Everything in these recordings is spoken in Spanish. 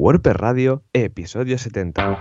WordPress Radio, episodio 70.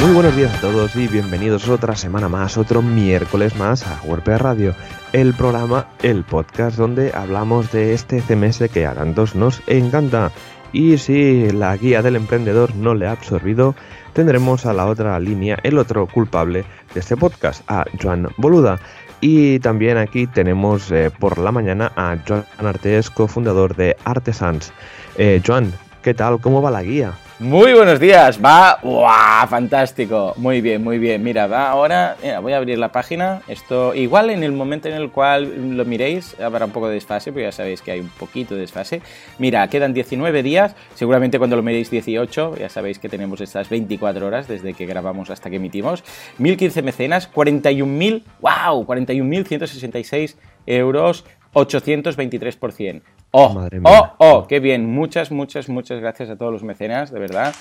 Muy buenos días a todos y bienvenidos otra semana más, otro miércoles más a WordPress Radio, el programa, el podcast donde hablamos de este CMS que a tantos nos encanta. Y si la guía del emprendedor no le ha absorbido, tendremos a la otra línea, el otro culpable de este podcast, a Joan Boluda. Y también aquí tenemos eh, por la mañana a Joan Artes, cofundador de Artesans. Eh, Joan, ¿qué tal? ¿Cómo va la guía? Muy buenos días, va, ¡Wow! fantástico, muy bien, muy bien. Mira, va ahora, mira, voy a abrir la página. Esto, igual en el momento en el cual lo miréis, habrá un poco de desfase, porque ya sabéis que hay un poquito de desfase. Mira, quedan 19 días, seguramente cuando lo miréis 18, ya sabéis que tenemos estas 24 horas desde que grabamos hasta que emitimos. 1015 mecenas, 41.000, wow, 41.166 euros, 823%. Oh, Madre mía. oh, oh, qué bien. Muchas, muchas, muchas gracias a todos los mecenas, de verdad.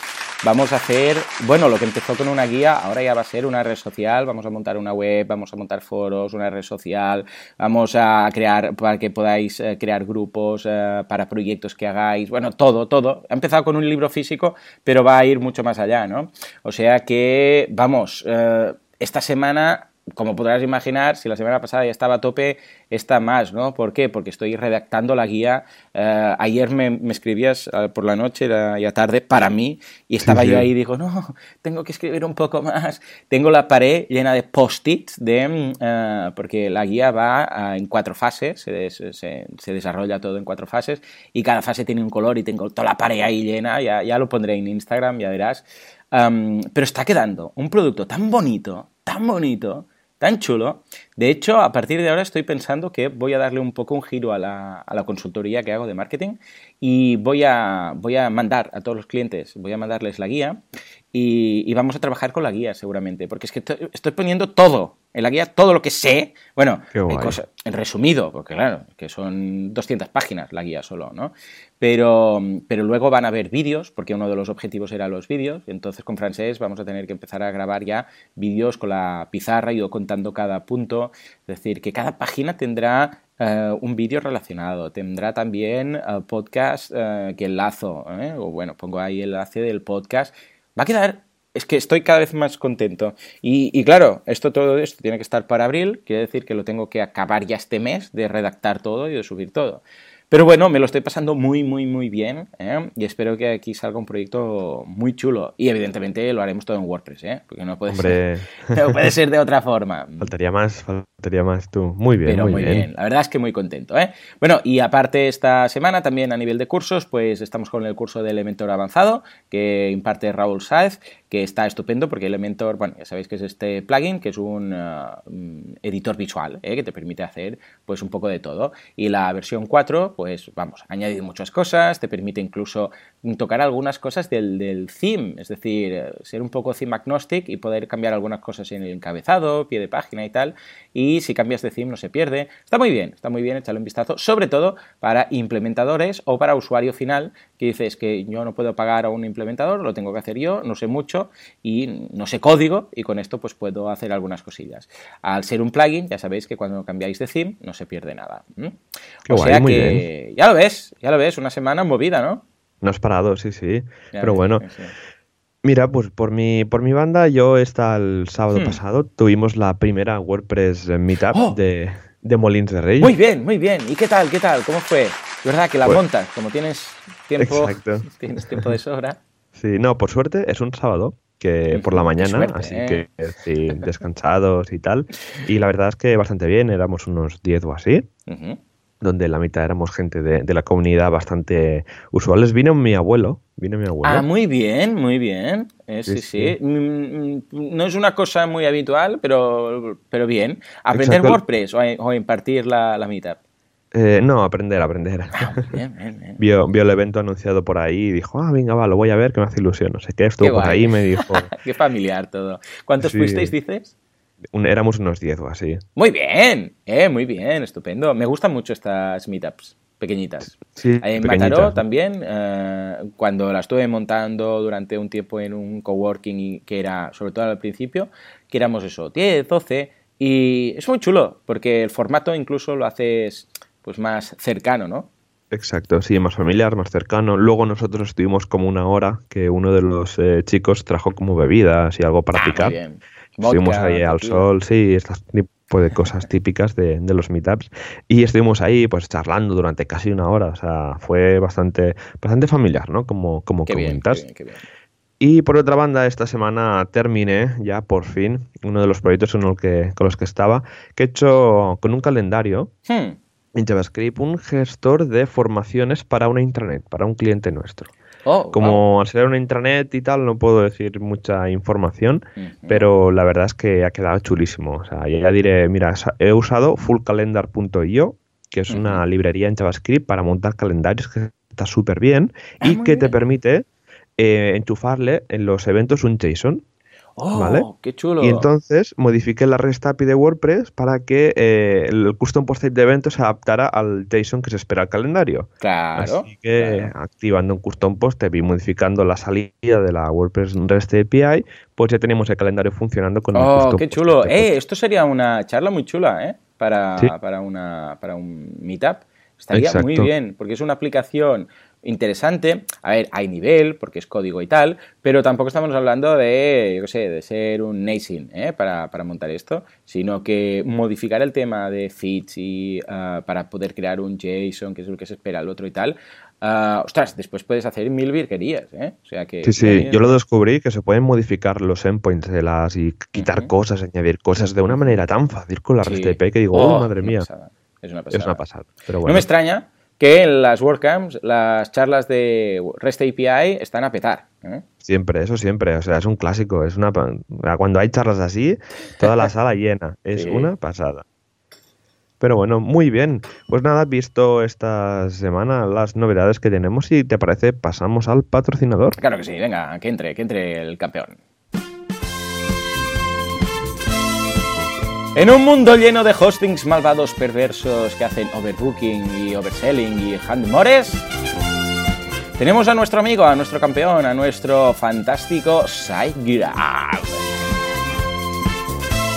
Vamos a hacer, bueno, lo que empezó con una guía, ahora ya va a ser una red social. Vamos a montar una web, vamos a montar foros, una red social. Vamos a crear, para que podáis eh, crear grupos eh, para proyectos que hagáis. Bueno, todo, todo. Ha empezado con un libro físico, pero va a ir mucho más allá, ¿no? O sea que, vamos, eh, esta semana como podrás imaginar, si la semana pasada ya estaba a tope, está más, ¿no? ¿Por qué? Porque estoy redactando la guía. Eh, ayer me, me escribías eh, por la noche, era ya tarde, para mí, y estaba Sí, sí. yo ahí y digo, no, tengo que escribir un poco más. Tengo la pared llena de post-its, de, eh, porque la guía va en cuatro fases, se, des- se- se desarrolla todo en cuatro fases, y cada fase tiene un color y tengo toda la pared ahí llena, ya, ya lo pondré en Instagram, ya verás. Um, pero está quedando un producto tan bonito, tan bonito, tan chulo. De hecho, a partir de ahora estoy pensando que voy a darle un poco un giro a la, a la consultoría que hago de marketing y voy a, voy a mandar a todos los clientes, voy a mandarles la guía y, y vamos a trabajar con la guía seguramente, porque es que estoy, estoy poniendo todo, en la guía todo lo que sé, bueno, cosas- en resumido, porque claro, que son 200 páginas la guía solo, ¿no? Pero, pero luego van a haber vídeos, porque uno de los objetivos era los vídeos, entonces con francés vamos a tener que empezar a grabar ya vídeos con la pizarra yo contando cada punto, es decir, que cada página tendrá eh, un vídeo relacionado, tendrá también eh, podcast eh, que enlazo, ¿eh? o bueno, pongo ahí el enlace del podcast, va a quedar es que estoy cada vez más contento. Y, y claro, esto todo esto tiene que estar para abril, quiere decir que lo tengo que acabar ya este mes de redactar todo y de subir todo. Pero bueno, me lo estoy pasando muy, muy, muy bien ¿eh? y espero que aquí salga un proyecto muy chulo. Y evidentemente lo haremos todo en WordPress, ¿eh? porque no puede, Hombre, ser, no puede ser de otra forma. faltaría más, más tú. Muy bien, Pero muy, muy bien. bien. la verdad es que muy contento. ¿eh? Bueno, y aparte esta semana también a nivel de cursos, pues estamos con el curso de Elementor Avanzado que imparte Raúl Sáez, que está estupendo porque Elementor, bueno, ya sabéis que es este plugin, que es un uh, mm, editor visual, ¿eh? que te permite hacer pues un poco de todo. Y la versión 4, pues vamos, ha añadido muchas cosas, te permite incluso tocar algunas cosas del, del theme, es decir, eh, ser un poco theme agnostic y poder cambiar algunas cosas en el encabezado, pie de página y tal. Y si cambias de theme no se pierde. Está muy bien, está muy bien, échale un vistazo, sobre todo para implementadores o para usuario final que dices que yo no puedo pagar a un implementador, lo tengo que hacer yo, no sé mucho y no sé código y con esto pues puedo hacer algunas cosillas. Al ser un plugin, ya sabéis que cuando cambiáis de theme no se pierde nada. o guay, sea que ya lo ves, ya lo ves, una semana movida, ¿no? No has parado, sí, sí. Ya Pero ves, bueno, sí. Mira, pues por mi, por mi banda, yo esta el sábado Hmm. pasado tuvimos la primera WordPress Meetup ¡Oh! de, de Molins de Rey. Muy bien, muy bien. ¿Y qué tal? ¿Qué tal? ¿Cómo fue? Es verdad que la Pues- montas, como tienes tiempo, Exacto. tienes tiempo de sobra. Sí, no, por suerte es un sábado que por la mañana, suerte, así ¿eh? que sí, descansados y tal. Y la verdad es que bastante bien, éramos unos 10 o así. Donde la mitad éramos gente de, de la comunidad bastante usuales. Vino mi abuelo, vino mi abuelo. Ah, muy bien, muy bien. Eh, sí, Sí. Mm, mm, No es una cosa muy habitual, pero, pero bien. ¿Aprender Exacto. WordPress o, o impartir la, la meetup? Eh, no, aprender, aprender. Ah, muy bien, bien, bien. Vio, vio el evento anunciado por ahí y dijo, ah, venga, va, lo voy a ver, que me hace ilusión. No sé qué, estuvo Qué por guay. ahí y me dijo, Qué familiar todo. ¿Cuántos Sí. fuisteis, dices? Un- éramos unos 10 o así. Muy bien, eh, muy bien, estupendo. Me gustan mucho estas meetups. pequeñitas. Sí, en Mataró ¿no? también, eh, cuando la estuve montando durante un tiempo en un coworking, y que era, sobre todo al principio, que éramos eso, 10, 12, y es muy chulo, porque el formato incluso lo haces pues más cercano, ¿no? Exacto, sí, más familiar, más cercano. Luego nosotros estuvimos como una hora que uno de los eh, chicos trajo como bebidas y algo para Ah, muy picar. bien. Estuvimos ahí al tequila. sol, sí, este tipo de cosas típicas de, de los meetups. Y estuvimos ahí pues charlando durante casi una hora. O sea, fue bastante, bastante familiar, ¿no? Como, como Qué bien, comentas. qué bien, qué bien. Y por otra banda, esta semana terminé ya por fin uno de los proyectos con, el que, con los que estaba, que he hecho con un calendario Hmm. En JavaScript, un gestor de formaciones para una intranet, para un cliente nuestro. Oh, Como wow. al ser una intranet y tal, no puedo decir mucha información, pero la verdad es que ha quedado chulísimo. O sea, ya diré, mira, he usado fullcalendar.io, que es una librería en JavaScript para montar calendarios que está súper bien Ah, y que te permite eh, enchufarle en los eventos un JSON. Oh, ¿vale? qué chulo. Y entonces modifiqué la REST API de WordPress para que eh, el custom post de evento se adaptara al JSON que se espera al calendario. claro. Así que claro. activando un custom post y modificando la salida de la WordPress REST API, pues ya tenemos el calendario funcionando con el Oh, custom qué chulo. Eh, esto sería una charla muy chula, ¿eh? Para, Sí. para, una, para un meetup. Estaría muy bien, porque es una aplicación interesante. A ver, hay nivel, porque es código y tal, pero tampoco estamos hablando de, yo qué sé, de ser un Nation ¿eh? para, para montar esto, sino que modificar el tema de feeds y ah, para poder crear un JSON, que es lo que se espera al otro y tal. ah, ostras, después puedes hacer mil virguerías, ¿eh? O sea que... Sí, sí, yo lo descubrí que se pueden modificar los endpoints de las y quitar cosas, añadir cosas de una manera tan fácil con la Sí. REST API que digo, Oh, madre mía, pasada, Es una pasada. es una pasada. Pero No me extraña que en las WordCamps las charlas de REST API están a petar. ¿eh? siempre, eso siempre, o sea, es un clásico, es una cuando hay charlas así, toda la sala llena, es Sí. una pasada. Pero bueno, muy bien. Pues nada, visto esta semana las novedades que tenemos y te parece pasamos al patrocinador. Claro que sí, venga, que entre, que entre el campeón. En un mundo lleno de hostings malvados perversos que hacen overbooking y overselling y handmores, tenemos a nuestro amigo, a nuestro campeón, a nuestro fantástico SiteGround.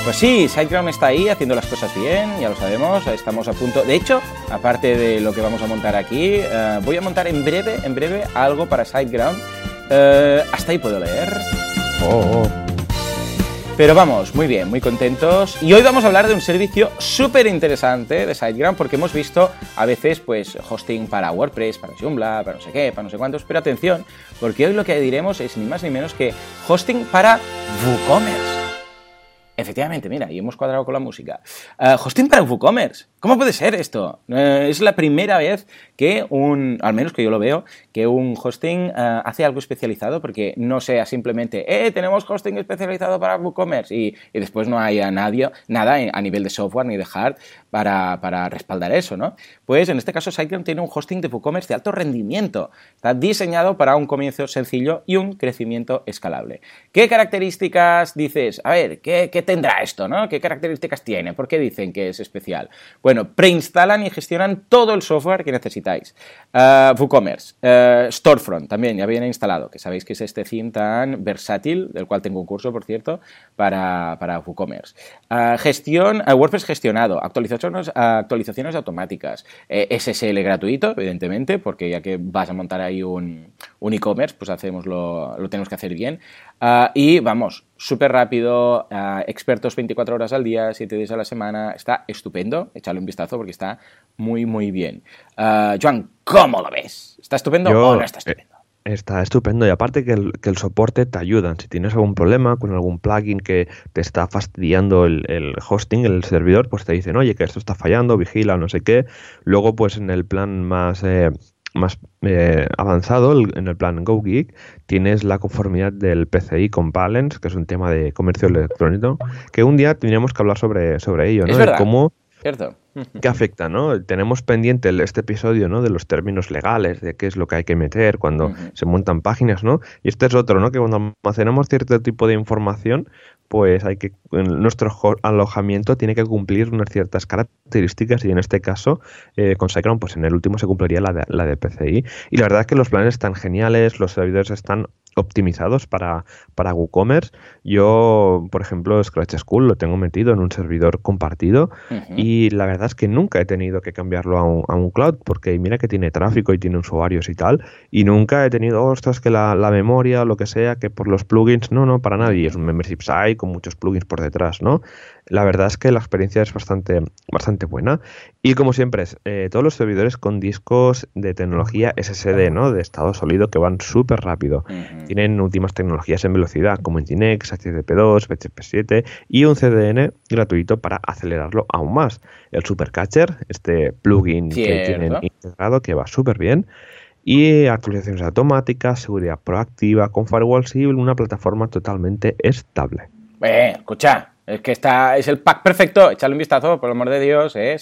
Pues sí, SiteGround está ahí haciendo las cosas bien, ya lo sabemos, estamos a punto. De hecho, aparte de lo que vamos a montar aquí, eh, voy a montar en breve, en breve, algo para SiteGround. Eh, hasta ahí puedo leer. Oh, oh. Pero vamos, muy bien, muy contentos. Y hoy vamos a hablar de un servicio súper interesante de SiteGround porque hemos visto a veces pues hosting para WordPress, para Joomla, para no sé qué, para no sé cuántos. Pero atención, porque hoy lo que diremos es ni más ni menos que hosting para WooCommerce. Efectivamente, mira, y hemos cuadrado con la música. Eh, hosting para WooCommerce. ¿Cómo puede ser esto? Eh, es la primera vez que un, al menos que yo lo veo, que un hosting eh, hace algo especializado porque no sea simplemente, eh, tenemos hosting especializado para WooCommerce y, y después no haya nadie, nada a nivel de software ni de hard para, para respaldar eso, ¿no? Pues en este caso SiteGround tiene un hosting de WooCommerce de alto rendimiento. Está diseñado para un comienzo sencillo y un crecimiento escalable. ¿Qué características dices? A ver, ¿qué, qué tendrá esto, no? ¿Qué características tiene? ¿Por qué dicen que es especial? Bueno, preinstalan y gestionan todo el software que necesitáis. Uh, WooCommerce, uh, Storefront también ya viene instalado, que sabéis que es este theme tan versátil, del cual tengo un curso, por cierto, para, para WooCommerce. Uh, gestión, WordPress gestionado, actualizaciones, automáticas, eh, SSL gratuito, evidentemente, porque ya que vas a montar ahí un, un e-commerce, pues hacemos lo, lo tenemos que hacer bien. Uh, y vamos, súper rápido, uh, expertos 24 horas al día, 7 días a la semana, está estupendo, échale un vistazo porque está muy, muy bien. Uh, Joan, ¿cómo lo ves? ¿Está estupendo Yo, o no está estupendo? Eh, está estupendo y aparte que el, que el, soporte te ayudan. Si tienes algún problema con algún plugin que te está fastidiando el, el, hosting, el servidor, pues te dicen, oye, que esto está fallando, vigila, no sé qué. Luego, pues en el plan más... Eh, más eh, avanzado, el, en el plan GoGeek, tienes la conformidad del PCI con Balance, que es un tema de comercio electrónico, que un día tendríamos que hablar sobre, sobre ello, ¿no? Es verdad. cómo, Cierto. ¿Qué afecta, no? Tenemos pendiente este episodio, ¿no? De los términos legales, de qué es lo que hay que meter cuando se montan páginas, ¿no? Y este es otro, ¿no? Que cuando almacenamos cierto tipo de información, pues hay que nuestro alojamiento tiene que cumplir unas ciertas características y en este caso eh, con SiteGround pues en el último se cumpliría la de, la de PCI y la verdad es que los planes están geniales, los servidores están optimizados para, para WooCommerce. Yo, por ejemplo, Scratch School lo tengo metido en un servidor compartido y la verdad es que nunca he tenido que cambiarlo a un, a un, cloud porque mira que tiene tráfico y tiene usuarios y tal y nunca he tenido, ostras, que la, la memoria o lo que sea, que por los plugins, no, no, para nadie. Es un membership site con muchos plugins por detrás, ¿no? La verdad es que la experiencia es bastante, bastante buena y como siempre, es, eh, todos los servidores con discos de tecnología SSD, ¿no? De estado sólido que van súper rápido. Tienen últimas tecnologías en velocidad como Nginx, HTTP2, BTP7 y un CDN gratuito para acelerarlo aún más. El Supercatcher, este plugin que tienen integrado que va súper bien y actualizaciones automáticas, seguridad proactiva, con firewall civil, una plataforma totalmente estable. Eh, escucha, es que está, es el pack perfecto. Echadle un vistazo, por el amor de Dios, ¿eh?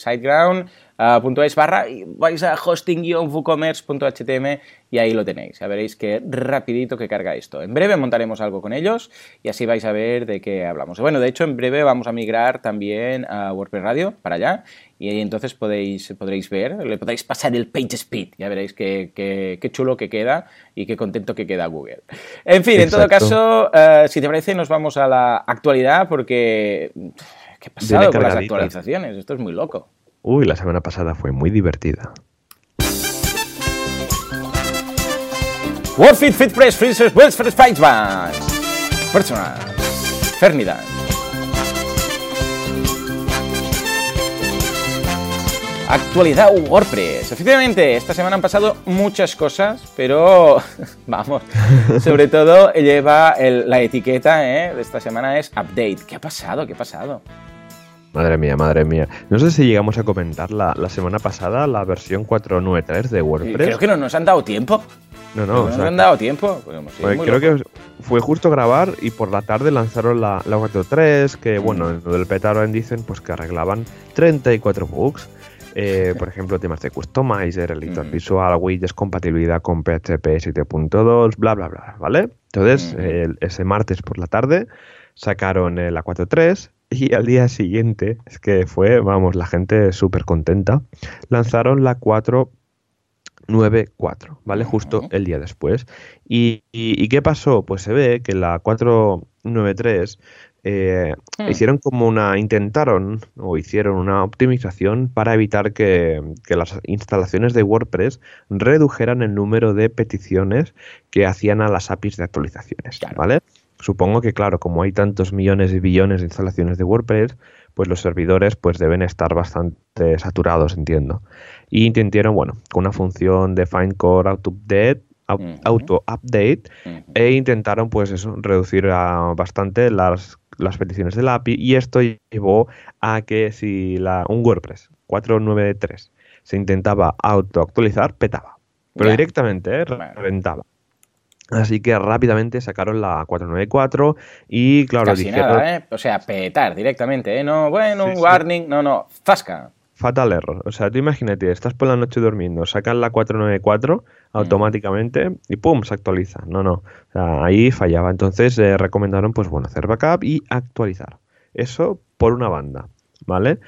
Siteground.es barra y vais a hosting-woocommerce.htm y ahí lo tenéis. Ya veréis que rapidito que carga esto. En breve montaremos algo con ellos y así vais a ver de qué hablamos. Bueno, de hecho, en breve vamos a migrar también a WordPress Radio para allá y ahí entonces podéis, podréis ver, le podéis pasar el page speed. Ya veréis qué, qué, chulo que queda y qué contento que queda Google. En fin, en todo caso, eh, si te parece, nos vamos a la actualidad porque... ¿Qué ha pasado con las actualizaciones? Esto es muy loco. Uy, la semana pasada fue muy divertida. WordFit Fit Press Freezers Wells for Spice Personal. Fernidad. Actualidad WordPress. Efectivamente, esta semana han pasado muchas cosas, pero vamos, sobre todo lleva la etiqueta ¿eh? de esta semana es update. ¿Qué ha pasado? ¿Qué ha pasado? Madre mía, madre mía. No sé si llegamos a comentar la, semana pasada la versión 4.9.3 de WordPress. Creo que no nos han dado tiempo. No, no. No nos han dado tiempo. Pues creo que fue justo grabar y por la tarde lanzaron la, la 4.3, que bueno, en lo del petaron dicen pues que arreglaban 34 bugs. Eh, por ejemplo, temas de customizer, editor visual, widgets, compatibilidad con PHP 7.2, bla, bla, bla, ¿vale? Entonces, ese martes por la tarde sacaron la 4.3 y al día siguiente, es que fue, vamos, la gente súper contenta, lanzaron la 494, ¿vale? Justo el día después. Y, y, qué pasó? Pues se ve que la 493 eh, hmm. hicieron como una, intentaron o hicieron una optimización para evitar que, que, las instalaciones de WordPress redujeran el número de peticiones que hacían a las APIs de actualizaciones, ¿vale? Supongo que, claro, como hay tantos millones y billones de instalaciones de WordPress, pues los servidores pues deben estar bastante saturados, entiendo. Y intentaron, bueno, con una función de find core auto update, auto update e intentaron pues eso, reducir bastante las, las peticiones del API y esto llevó a que si la, un WordPress 493 se intentaba auto actualizar, petaba. Pero directamente, ¿eh? reventaba. Así que rápidamente sacaron la 494 y claro, Casi nada, ¿eh? O sea, petar directamente, ¿eh? No, bueno, un warning, no, no, zasca. Fatal error. O sea, tú imagínate, estás por la noche durmiendo, sacan la 494 mm. automáticamente y ¡pum! se actualiza. No, no. O sea, ahí fallaba. Entonces eh, recomendaron, pues bueno, hacer backup y actualizar. Eso por una banda. ¿Vale?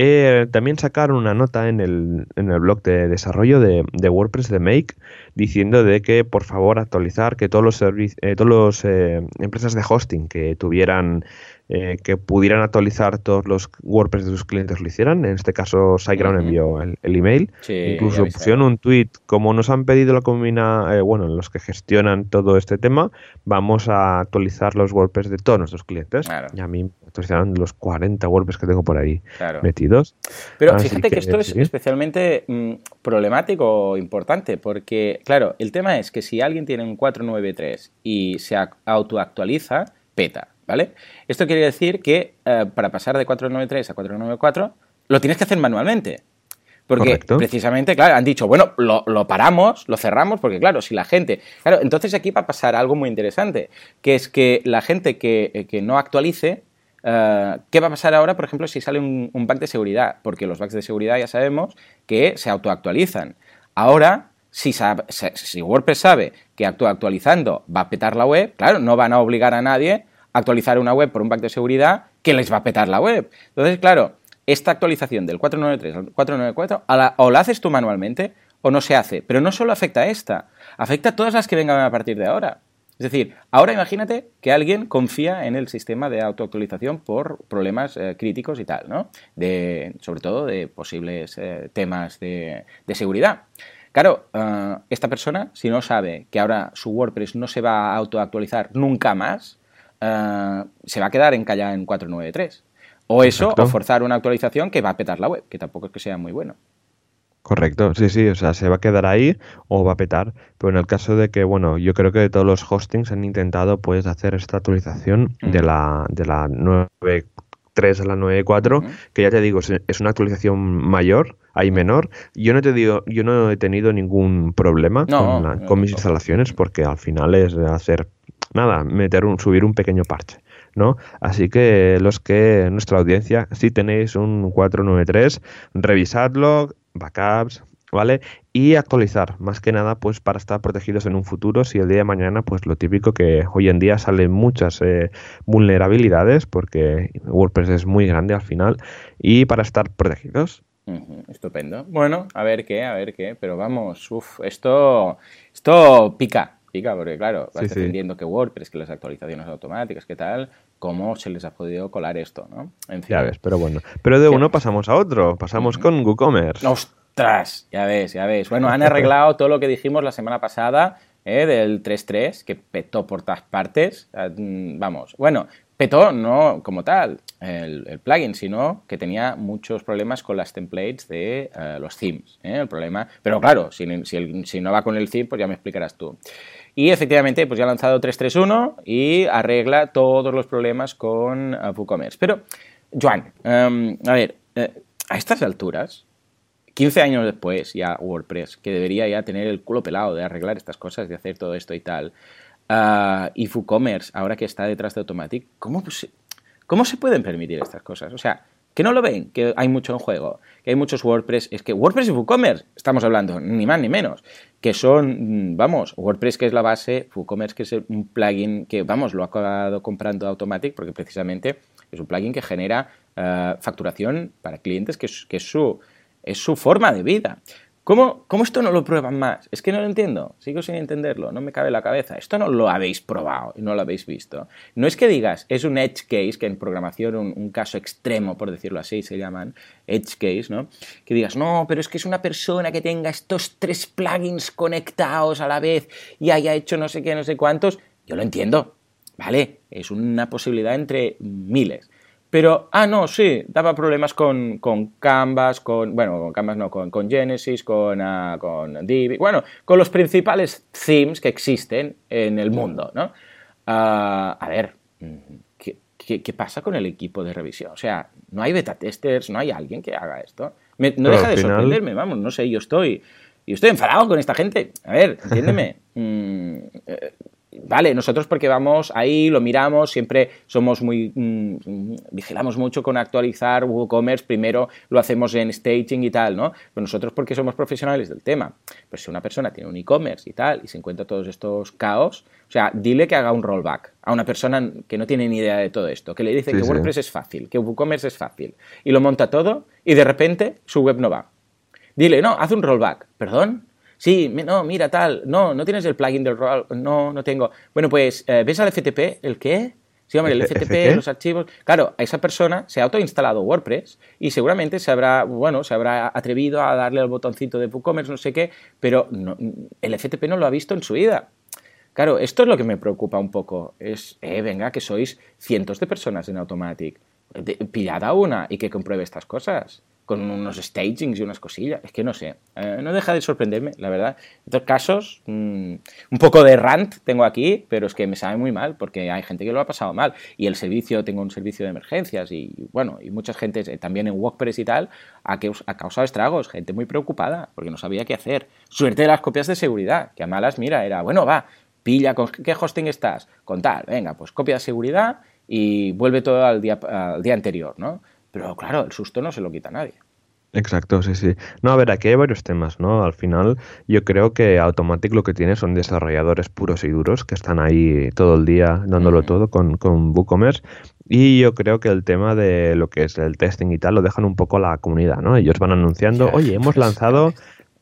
Eh, también sacaron una nota en el, en el blog de desarrollo de, de, WordPress de Make diciendo de que por favor actualizar que todos los servicios, eh, todos los eh, empresas de hosting que tuvieran eh, que pudieran actualizar todos los WordPress de sus clientes lo hicieran. En este caso, SiteGround envió el, email. Incluso pusieron un tweet, como nos han pedido la comunidad, eh, bueno, los que gestionan todo este tema, vamos a actualizar los WordPress de todos nuestros clientes. Y a mí actualizaron los 40 WordPress que tengo por ahí metidos. Pero fíjate que, esto es especialmente mm, problemático o importante, porque, claro, el tema es que si alguien tiene un 493 y se autoactualiza, peta. ¿vale? Esto quiere decir que eh, para pasar de 493 a 494 lo tienes que hacer manualmente. Porque precisamente, claro, han dicho, bueno, lo, paramos, lo cerramos, porque claro, si la gente... Claro, entonces aquí va a pasar algo muy interesante, que es que la gente que, eh, no actualice, eh, ¿qué va a pasar ahora, por ejemplo, si sale un, bug de seguridad? Porque los bugs de seguridad ya sabemos que se autoactualizan. Ahora, si, WordPress sabe que actualizando va a petar la web, claro, no van a obligar a nadie actualizar una web por un bug de seguridad que les va a petar la web. Entonces, claro, esta actualización del 493 al 494 o la haces tú manualmente o no se hace. Pero no solo afecta a esta, afecta a todas las que vengan a partir de ahora. Es decir, ahora imagínate que alguien confía en el sistema de autoactualización por problemas eh, críticos y tal, ¿no? De, sobre todo de posibles eh, temas de, seguridad. Claro, eh, esta persona, si no sabe que ahora su WordPress no se va a autoactualizar nunca más, se va a quedar encallada en 493. O eso, o forzar una actualización que va a petar la web, que tampoco es que sea muy bueno. Correcto, sí, sí, o sea, se va a quedar ahí o va a petar, pero en el caso de que, bueno, yo creo que todos los hostings han intentado pues hacer esta actualización de la de la 9.3 a la 9.4, que ya te digo, es una actualización mayor, hay menor. Yo no te digo, yo no he tenido ningún problema con, mis instalaciones porque al final es hacer nada, meter un subir un pequeño parche. ¿no? Así que los que nuestra audiencia, si tenéis un 493, revisadlo, backups, ¿vale? Y actualizar, más que nada, pues para estar protegidos en un futuro, si el día de mañana, pues lo típico que hoy en día salen muchas eh, vulnerabilidades, porque WordPress es muy grande al final, y para estar protegidos. estupendo. Bueno, a ver qué, a ver qué, pero vamos, uff, esto, esto pica, pica, porque claro, vas defendiendo que WordPress, que las actualizaciones automáticas, que tal, cómo se les ha podido colar esto, ¿no? En fin. Ya ves, pero bueno. Pero de uno pasamos a otro, pasamos con WooCommerce. ¡Ostras! Ya ves, ya ves. Bueno, han arreglado todo lo que dijimos la semana pasada ¿eh? del 3.3, que petó por todas partes. Ah, mm, vamos, bueno, petó no como tal el, plugin, sino que tenía muchos problemas con las templates de eh, los themes. ¿eh? El problema, pero claro, si, si, no va con el theme, pues ya me explicarás tú. Y efectivamente, pues ya ha lanzado 331 y arregla todos los problemas con uh, WooCommerce. Pero, Joan, em, a ver, eh, a estas alturas, 15 años después ya WordPress, que debería ya tener el culo pelado de arreglar estas cosas, de hacer todo esto y tal, uh, y WooCommerce, ahora que está detrás de Automatic, ¿cómo, ¿cómo se pueden permitir estas cosas? O sea, que no lo ven, que hay mucho en juego, que hay muchos WordPress, es que WordPress y WooCommerce, estamos hablando, ni más ni menos, que son, mm, vamos, WordPress que es la base, WooCommerce que es un plugin que, vamos, lo ha acabado comprando Automatic porque precisamente es un plugin que genera eh, facturación para clientes que, que es, su, es su forma de vida. ¿Cómo, esto no lo prueban más? Es que no lo entiendo, sigo sin entenderlo, no me cabe la cabeza. Esto no lo habéis probado y no lo habéis visto. No es que digas, es un edge case, que en programación un, caso extremo, por decirlo así, se llaman edge case, ¿no? Que digas, no, pero es que es una persona que tenga estos tres plugins conectados a la vez y haya hecho no sé qué, no sé cuántos. Yo lo entiendo, ¿vale? Es una posibilidad entre miles. Pero, ah, no, sí, daba problemas con, con Canvas, con, bueno, con Canvas no, con, con Genesis, con, uh, con Divi, bueno, con los principales themes que existen en el mundo, ¿no? Uh, a ver, ¿qué, ¿qué, pasa con el equipo de revisión? O sea, no hay beta testers, no hay alguien que haga esto. no deja de sorprenderme, vamos, no sé, yo estoy, yo estoy enfadado con esta gente. A ver, entiéndeme. mm, eh, Vale, nosotros porque vamos ahí, lo miramos, siempre somos muy. Mm, vigilamos mucho con actualizar WooCommerce, primero lo hacemos en staging y tal, ¿no? Pero nosotros porque somos profesionales del tema. Pues si una persona tiene un e-commerce y tal y se encuentra todos estos caos, o sea, dile que haga un rollback a una persona que no tiene ni idea de todo esto, que le dice que WordPress es fácil, que WooCommerce es fácil, y lo monta todo y de repente su web no va. Dile, no, haz un rollback. ¿Perdón? Sí, no, mira, tal, no, no tienes el plugin del roll, no, no tengo. Bueno, pues, eh, ¿ves al FTP? ¿El qué? Sí, hombre, el FTP, los archivos. Claro, a esa persona se ha autoinstalado WordPress y seguramente se habrá, bueno, se habrá atrevido a darle al botoncito de WooCommerce, no sé qué, pero el FTP no lo ha visto en su vida. Claro, esto es lo que me preocupa un poco. Es, eh, venga, que sois cientos de personas en Automatic. Pillad a una y que compruebe estas cosas con unos stagings y unas cosillas. Es que no sé, eh, no deja de sorprenderme, la verdad. En estos casos, mm, un poco de rant tengo aquí, pero es que me sabe muy mal porque hay gente que lo ha pasado mal. Y el servicio, tengo un servicio de emergencias y bueno, y mucha gente eh, también en WordPress y tal, ha, ha causado estragos, gente muy preocupada porque no sabía qué hacer. Suerte de las copias de seguridad, que a malas, mira, era, bueno, va, pilla, ¿con qué hosting estás? Con tal, venga, pues copia de seguridad y vuelve todo al día anterior, ¿no? Pero claro, el susto no se lo quita a nadie. Exacto, sí, sí. No, a ver, aquí hay varios temas, ¿no? Al final, yo creo que Automatic lo que tiene son desarrolladores puros y duros que están ahí todo el día dándolo todo con, con WooCommerce. Y yo creo que el tema de lo que es el testing y tal lo dejan un poco a la comunidad, ¿no? Ellos van anunciando, oye, hemos lanzado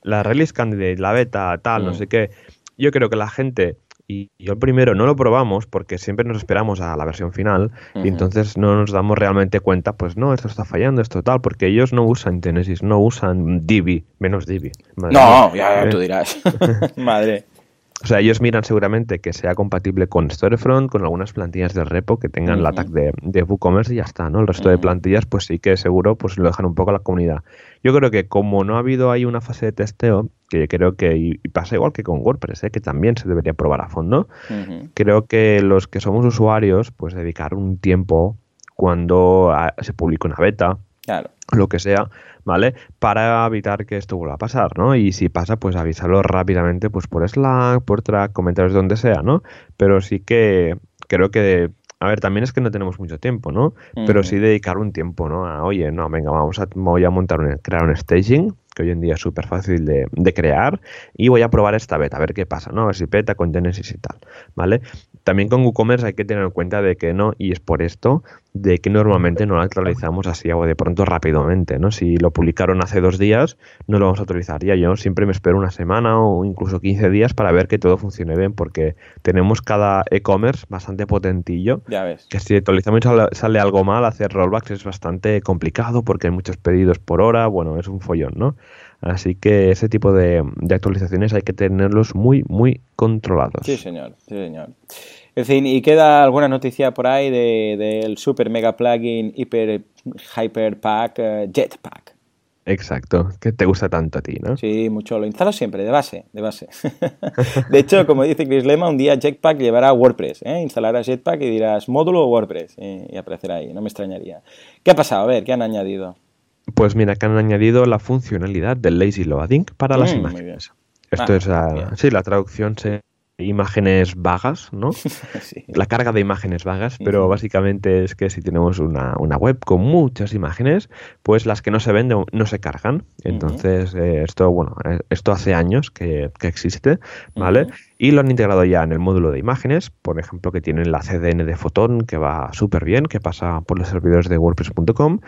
la release candidate, la beta, tal, no sé qué. Yo creo que la gente y yo primero no lo probamos porque siempre nos esperamos a la versión final y entonces no nos damos realmente cuenta, pues no, esto está fallando, esto tal, porque ellos no usan Genesis, no usan Divi, menos Divi. no, ya, ya, tú dirás. Madre. O sea, ellos miran seguramente que sea compatible con Storefront, con algunas plantillas de repo que tengan la tag de, de, WooCommerce y ya está, ¿no? El resto de plantillas, pues sí que seguro pues lo dejan un poco a la comunidad. Yo creo que como no ha habido ahí una fase de testeo, que creo que y pasa igual que con WordPress, ¿eh? que también se debería probar a fondo, creo que los que somos usuarios, pues dedicar un tiempo cuando ah, se publica una beta, lo que sea, ¿vale? Para evitar que esto vuelva a pasar, ¿no? Y si pasa, pues avisarlo rápidamente, pues por Slack, por track, comentarios donde sea, ¿no? Pero sí que creo que a ver, también es que no tenemos mucho tiempo, ¿no? Pero sí dedicar un tiempo, ¿no? A, oye, no, venga, vamos a, voy a montar un, crear un staging, que hoy en día es súper fácil de, de, crear, y voy a probar esta beta, a ver qué pasa, ¿no? A ver si peta con Genesis y tal, ¿vale? También con WooCommerce hay que tener en cuenta de que no, y es por esto de que normalmente no lo actualizamos así o de pronto rápidamente, ¿no? Si lo publicaron hace dos días, no lo vamos a actualizar ya. Yo siempre me espero una semana o incluso 15 días para ver que todo funcione bien, porque tenemos cada e-commerce bastante potentillo. Ya ves. Que si actualizamos y sale, algo mal, hacer rollbacks es bastante complicado porque hay muchos pedidos por hora, bueno, es un follón, ¿no? Así que ese tipo de, de actualizaciones hay que tenerlos muy, muy controlados. Sí, señor, sí, señor. En fin, y queda alguna noticia por ahí del de, super mega plugin Hyper, Hyper Pack uh, Jetpack. Exacto, que te gusta tanto a ti, ¿no? Sí, mucho. Lo instalo siempre, de base, de base. de hecho, como dice Chris Lema, un día Jetpack llevará WordPress. ¿eh? Instalarás Jetpack y dirás módulo o WordPress y, y aparecerá ahí, no me extrañaría. ¿Qué ha pasado? A ver, ¿qué han añadido? Pues mira, que han añadido la funcionalidad del lazy loading para las mm, imágenes. Esto ah, es, la, sí, la traducción se imágenes vagas, ¿no? La carga de imágenes vagas, pero básicamente es que si tenemos una, web con muchas imágenes, pues las que no se ven no se cargan. Entonces, eh, esto, bueno, eh, esto hace años que, existe, ¿vale? Y lo han integrado ya en el módulo de imágenes, por ejemplo, que tienen la CDN de Photon, que va súper bien, que pasa por los servidores de WordPress.com.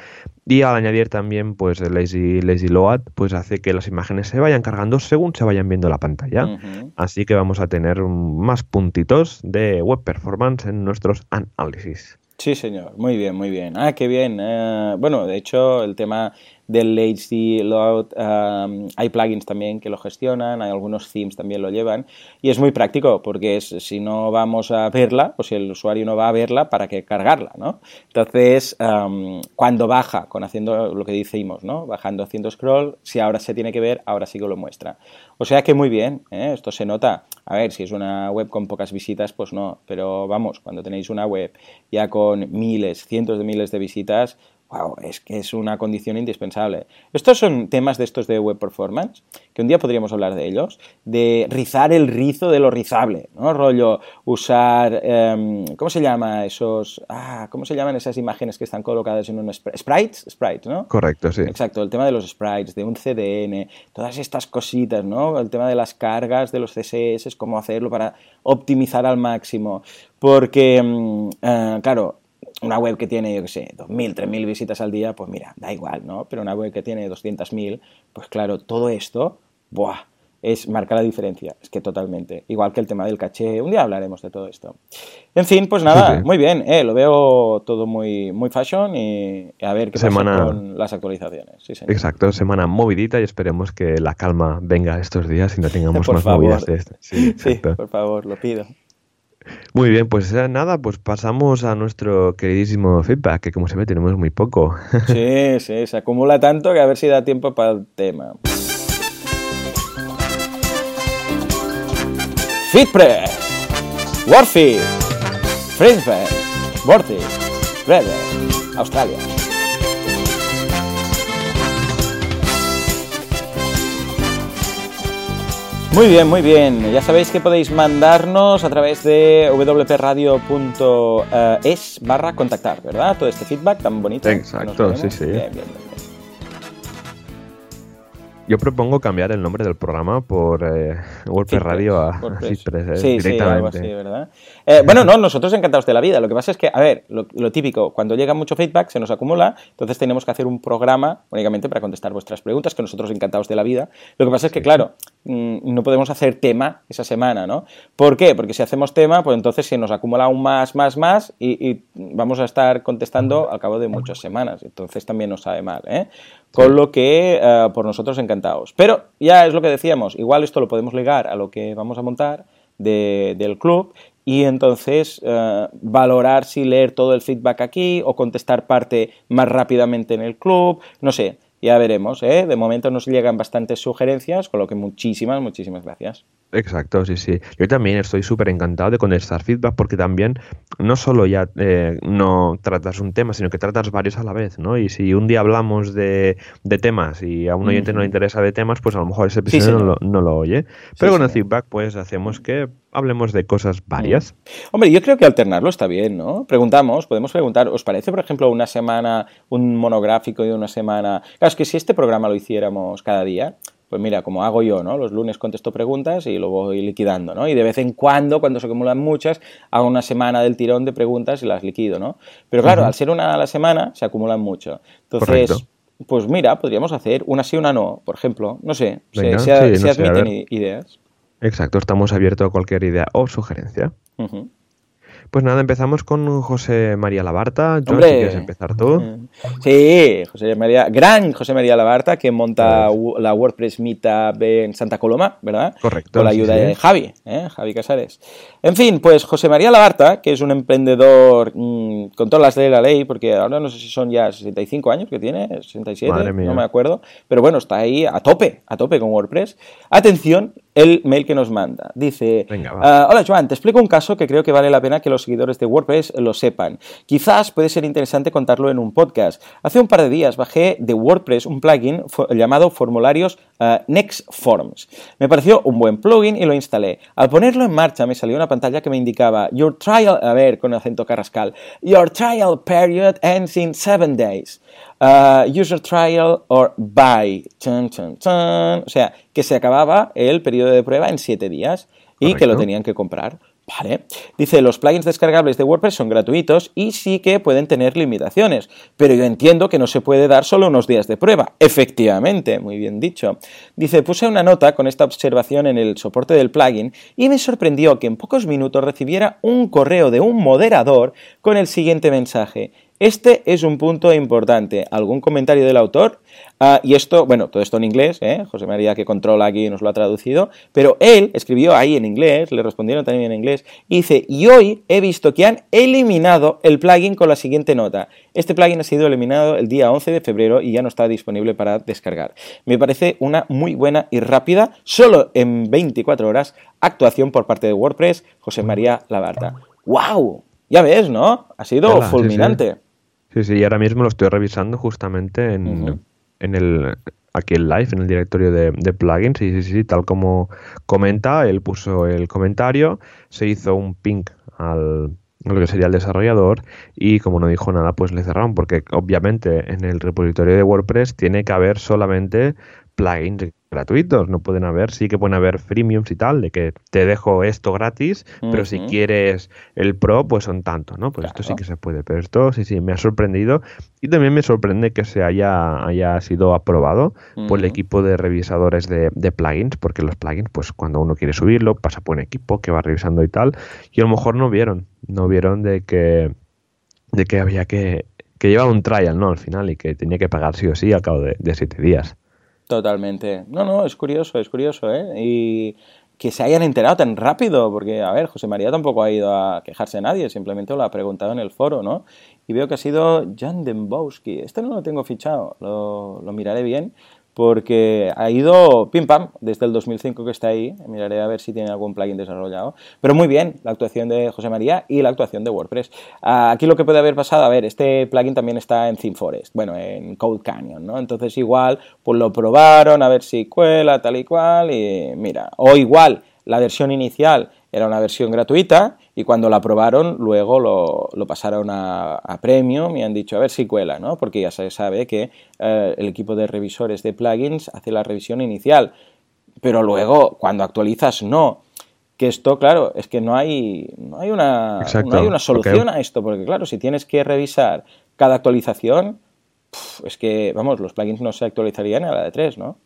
Y al añadir también pues el Lazy, Lazy Load, pues hace que las imágenes se vayan cargando según se vayan viendo la pantalla. Así que vamos a tener más puntitos de web performance en nuestros análisis. Sí, señor. Muy bien, muy bien. Ah, qué bien. Eh, bueno, de hecho, el tema del HD Load, um, hay plugins también que lo gestionan, hay algunos themes también lo llevan y es muy práctico porque si no vamos a verla, pues si el usuario no va a verla, ¿para qué cargarla? ¿no? Entonces, um, cuando baja, con haciendo lo que decimos, ¿no? bajando haciendo scroll, si ahora se tiene que ver, ahora sí que lo muestra. O sea que muy bien, ¿eh? esto se nota. A ver, si es una web con pocas visitas, pues no, pero vamos, cuando tenéis una web ya con miles, cientos de miles de visitas, wow, es que es una condición indispensable. Estos son temas de estos de web performance, que un día podríamos hablar de ellos, de rizar el rizo de lo rizable, ¿no? Rollo, usar, em, ¿cómo se llama esos, ah, cómo se llaman esas imágenes que están colocadas en un sprites? Sprites, ¿no? Correcto, sí. Exacto, el tema de los sprites, de un CDN, todas estas cositas, ¿no? El tema de las cargas, de los CSS, cómo hacerlo para optimizar al máximo. Porque, em, eh, claro, una web que tiene, yo qué sé, 2.000, 3.000 visitas al día, pues mira, da igual, ¿no? Pero una web que tiene 200.000, pues claro, todo esto, ¡buah! Es, marca la diferencia, es que totalmente. Igual que el tema del caché, un día hablaremos de todo esto. En fin, pues nada, muy bien, eh, lo veo todo muy, muy fashion y a ver qué semana... pasa con las actualizaciones. Sí, Exacto, semana movidita y esperemos que la calma venga estos días y no tengamos más movidas de esto. Sí, sí, por favor, lo pido. Muy bien, pues eh, nada, pues pasamos a nuestro queridísimo feedback, que como se ve tenemos muy poco. Sí, sí, se acumula tanto que a ver si da tiempo para el tema. Fitpress, Warfit, Friendfest, Vortex, Redder, Australia. Muy bien, muy bien. Ya sabéis que podéis mandarnos a través de wpradio.es barra contactar, ¿verdad? Todo este feedback tan bonito. Exacto, sí, sí. Yo propongo cambiar el nombre del programa por eh, WordPress Radio a WordPress. sí, directamente. Sí, algo así, ¿verdad? Eh, bueno, no, nosotros encantados de la vida. Lo que pasa es que, a ver, lo, típico, cuando llega mucho feedback se nos acumula, entonces tenemos que hacer un programa únicamente para contestar vuestras preguntas, que nosotros encantados de la vida. Lo que pasa es que, claro, mm, no podemos hacer tema esa semana, ¿no? ¿Por qué? Porque si hacemos tema, pues entonces se nos acumula aún más, más, más y, vamos a estar contestando al cabo de muchas semanas. Entonces también nos sabe mal, ¿eh? Con lo que, eh, por nosotros encantados. Pero ya es lo que decíamos, igual esto lo podemos ligar a lo que vamos a montar del club y entonces eh, valorar si leer todo el feedback aquí o contestar parte más rápidamente en el club, no sé, ya veremos, ¿eh? De momento nos llegan bastantes sugerencias, con lo que muchísimas, muchísimas gracias. Exacto, sí, sí. Yo también estoy súper encantado de contestar feedback porque también no solo ya eh, no tratas un tema, sino que tratas varios a la vez, ¿no? Y si un día hablamos de, temas y a un oyente no le interesa de temas, pues a lo mejor ese episodio no, lo, oye. Pero con el feedback, pues hacemos que hablemos de cosas varias. Hombre, yo creo que alternarlo está bien, ¿no? Preguntamos, podemos preguntar, ¿os parece, por ejemplo, una semana, un monográfico y una semana... Claro, es que si este programa lo hiciéramos cada día, pues mira, como hago yo, ¿no? Los lunes contesto preguntas y lo voy liquidando, ¿no? Y de vez en cuando, cuando se acumulan muchas, hago una semana del tirón de preguntas y las liquido, ¿no? Pero claro, al ser una a la semana, se acumulan mucho. Entonces, pues mira, podríamos hacer una sí, una no, por ejemplo. No sé, se, admiten ideas. Exacto, estamos abiertos a cualquier idea o sugerencia. Pues nada, empezamos con José María Labarta. John, si quieres empezar tú. Sí, José María, gran José María Labarta, que monta la WordPress Meetup en Santa Coloma, ¿verdad? Correcto. Con la ayuda de Javi, ¿eh? Javi Casares. En fin, pues José María Labarta, que es un emprendedor mm, con todas las de la ley, porque ahora no sé si son ya 65 años que tiene, 67, no me acuerdo, pero bueno, está ahí a tope, a tope con WordPress. Atención, el mail que nos manda. Dice, ah, hola Joan, te explico un caso que creo que vale la pena que los seguidores de WordPress lo sepan. Quizás puede ser interesante contarlo en un podcast. Hace un par de días bajé de WordPress un plugin llamado Formularios uh, Next Forms. Me pareció un buen plugin y lo instalé. Al ponerlo en marcha me salió una pantalla que me indicaba Your trial, a ver, con acento carrascal, Your trial period ends in seven days. Uh, user trial or buy. O sea, que se acababa el periodo de prueba en siete días y que lo tenían que comprar. Vale. Dice, los plugins descargables de WordPress son gratuitos y sí que pueden tener limitaciones, pero yo entiendo que no se puede dar solo unos días de prueba. Efectivamente, muy bien dicho. Dice, puse una nota con esta observación en el soporte del plugin y me sorprendió que en pocos minutos recibiera un correo de un moderador con el siguiente mensaje. Este es un punto importante. ¿Algún comentario del autor? Ah, y esto, bueno, todo esto en inglés, ¿eh? José María que controla aquí nos lo ha traducido, pero él escribió ahí en inglés, le respondieron también en inglés, y dice, y hoy he visto que han eliminado el plugin con la siguiente nota. Este plugin ha sido eliminado el día 11 de febrero y ya no está disponible para descargar. Me parece una muy buena y rápida, solo en 24 horas, actuación por parte de WordPress, José María Labarta. ¡Wow! Ya ves, ¿no? Ha sido fulminante. Sí, sí, y ahora mismo lo estoy revisando justamente en, el aquí en live, en el directorio de, plugins. Sí, sí, sí, tal como comenta, él puso el comentario, se hizo un ping al lo que sería el desarrollador y como no dijo nada pues le cerraron porque obviamente en el repositorio de WordPress tiene que haber solamente plugins gratuitos, no pueden haber, sí que pueden haber freemiums y tal, de que te dejo esto gratis, pero si quieres el pro, pues son tanto, ¿no? Pues esto sí que se puede, pero esto sí, sí, me ha sorprendido y también me sorprende que se haya, haya sido aprobado por el equipo de revisadores de, plugins, porque los plugins, pues cuando uno quiere subirlo, pasa por un equipo que va revisando y tal, y a lo mejor no vieron, no vieron de que, de que había que, que llevar un trial, ¿no? Al final y que tenía que pagar sí o sí al cabo de siete días. Totalmente. No, no, es curioso, es curioso, ¿eh? Y que se hayan enterado tan rápido, porque, a ver, José María tampoco ha ido a quejarse a nadie, simplemente lo ha preguntado en el foro, ¿no? Y veo que ha sido Jan Dembowski. Este no lo tengo fichado, lo, lo miraré bien, porque ha ido pim pam desde el 2005 que está ahí. Miraré a ver si tiene algún plugin desarrollado. Pero muy bien, la actuación de José María y la actuación de WordPress. Ah, aquí lo que puede haber pasado, a ver, este plugin también está en ThemeForest, bueno, en Code Canyon, ¿no? Entonces igual, pues lo probaron a ver si cuela, tal y cual, y mira, o igual la versión inicial era una versión gratuita y cuando la probaron luego lo, pasaron a, a, Premium y han dicho a ver si cuela, ¿no? Porque ya se sabe que eh, el equipo de revisores de plugins hace la revisión inicial, pero luego cuando actualizas no. Que esto, claro, es que no hay, no hay, una, no hay una solución a esto, porque claro, si tienes que revisar cada actualización, es que, vamos, los plugins no se actualizarían a la de 3, ¿no?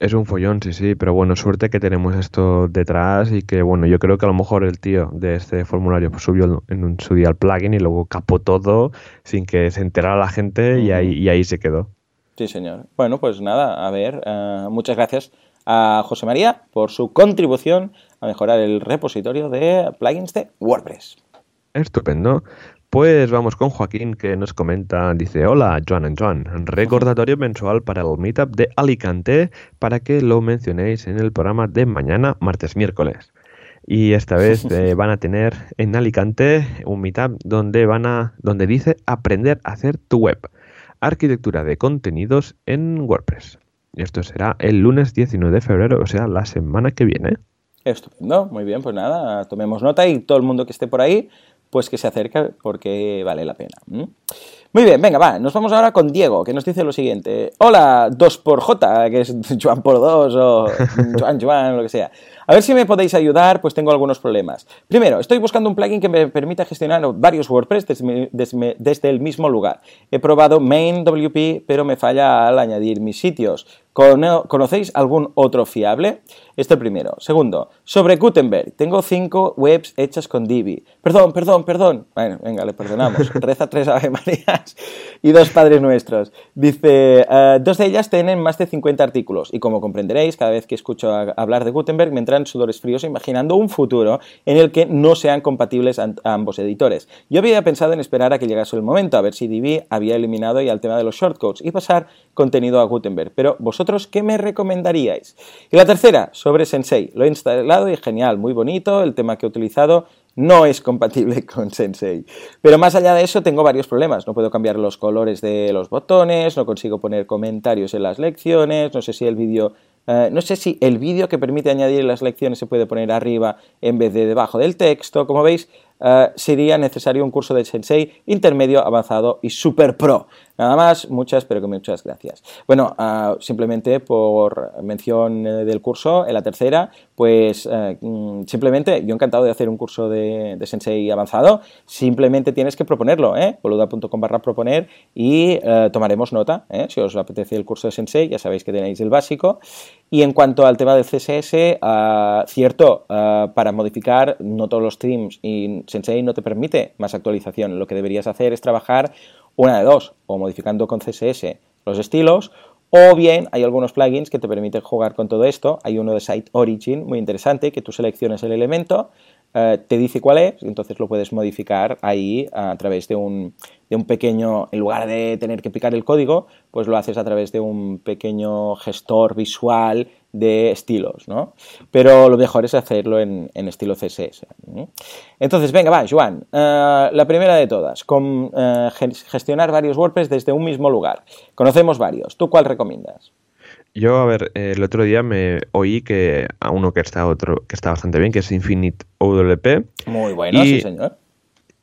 Es un follón, sí, sí, pero bueno, suerte que tenemos esto detrás y que, bueno, yo creo que a lo mejor el tío de este formulario pues, subió en un, su día el plugin y luego capó todo sin que se enterara la gente y, ahí, y ahí se quedó. Sí, señor. Bueno, pues nada, a ver, eh, muchas gracias a José María por su contribución a mejorar el repositorio de plugins de WordPress. Estupendo. Pues vamos con Joaquín que nos comenta, dice, hola Joan and Joan, recordatorio mensual para el meetup de Alicante para que lo mencionéis en el programa de mañana, martes, miércoles. Y esta vez eh, van a tener en Alicante un meetup donde van a, donde dice aprender a hacer tu web, arquitectura de contenidos en WordPress. Y esto será el lunes 19 de febrero, o sea, la semana que viene. Estupendo, muy bien, pues nada, tomemos nota y todo el mundo que esté por ahí pues que se acerque porque vale la pena. Muy bien, venga, va, nos vamos ahora con Diego, que nos dice lo siguiente. Hola, 2 por J, que es Juan por 2 o Juan Juan, lo que sea. A ver si me podéis ayudar, pues tengo algunos problemas. Primero, estoy buscando un plugin que me permita gestionar varios WordPress desde, el mismo lugar. He probado MainWP, pero me falla al añadir mis sitios. ¿Conocéis algún otro fiable? Esto primero. Segundo, sobre Gutenberg. Tengo cinco webs hechas con Divi. Perdón, perdón, perdón. Bueno, venga, le perdonamos. Reza tres Ave Marías y dos Padres Nuestros. Dice, eh, dos de ellas tienen más de 50 artículos. Y como comprenderéis, cada vez que escucho hablar de Gutenberg me entran sudores fríos imaginando un futuro en el que no sean compatibles ambos editores. Yo había pensado en esperar a que llegase el momento, a ver si Divi había eliminado ya el tema de los shortcodes y pasar contenido a Gutenberg. Pero vosotros, ¿qué me recomendaríais? Y la tercera, sobre Sensei. Lo he instalado y genial, muy bonito, el tema que he utilizado no es compatible con Sensei. Pero más allá de eso tengo varios problemas. No puedo cambiar los colores de los botones, no consigo poner comentarios en las lecciones, no sé si el vídeo eh, no sé si el vídeo que permite añadir las lecciones se puede poner arriba en vez de debajo del texto. Como veis, eh, sería necesario un curso de Sensei intermedio, avanzado y super pro. Nada más, muchas, pero que muchas gracias. Bueno, ah, simplemente por mención eh, del curso, en la tercera, pues eh, mm, simplemente yo encantado de hacer un curso de, Sensei avanzado, simplemente tienes que proponerlo, ¿eh? boluda.com barra proponer y eh, tomaremos nota, si os apetece el curso de Sensei, ya sabéis que tenéis el básico. Y en cuanto al tema del CSS, ah, cierto, ah, para modificar no todos los streams y Sensei no te permite más actualización, lo que deberías hacer es trabajar una de dos, o modificando con CSS los estilos, o bien hay algunos plugins que te permiten jugar con todo esto. Hay uno de Site Origin muy interesante, que tú selecciones el elemento, eh, te dice cuál es, y entonces lo puedes modificar ahí a través de un, de un pequeño, en lugar de tener que picar el código, pues lo haces a través de un pequeño gestor visual de estilos, ¿no? Pero lo mejor es hacerlo en, estilo CSS. Entonces, venga, va, Joan, eh, la primera de todas, con, eh, gestionar varios WordPress desde un mismo lugar. Conocemos varios, ¿tú cuál recomiendas? Yo, a ver, el otro día me oí que a uno que está otro que está bastante bien, que es Infinite OWP. Muy bueno, sí, señor.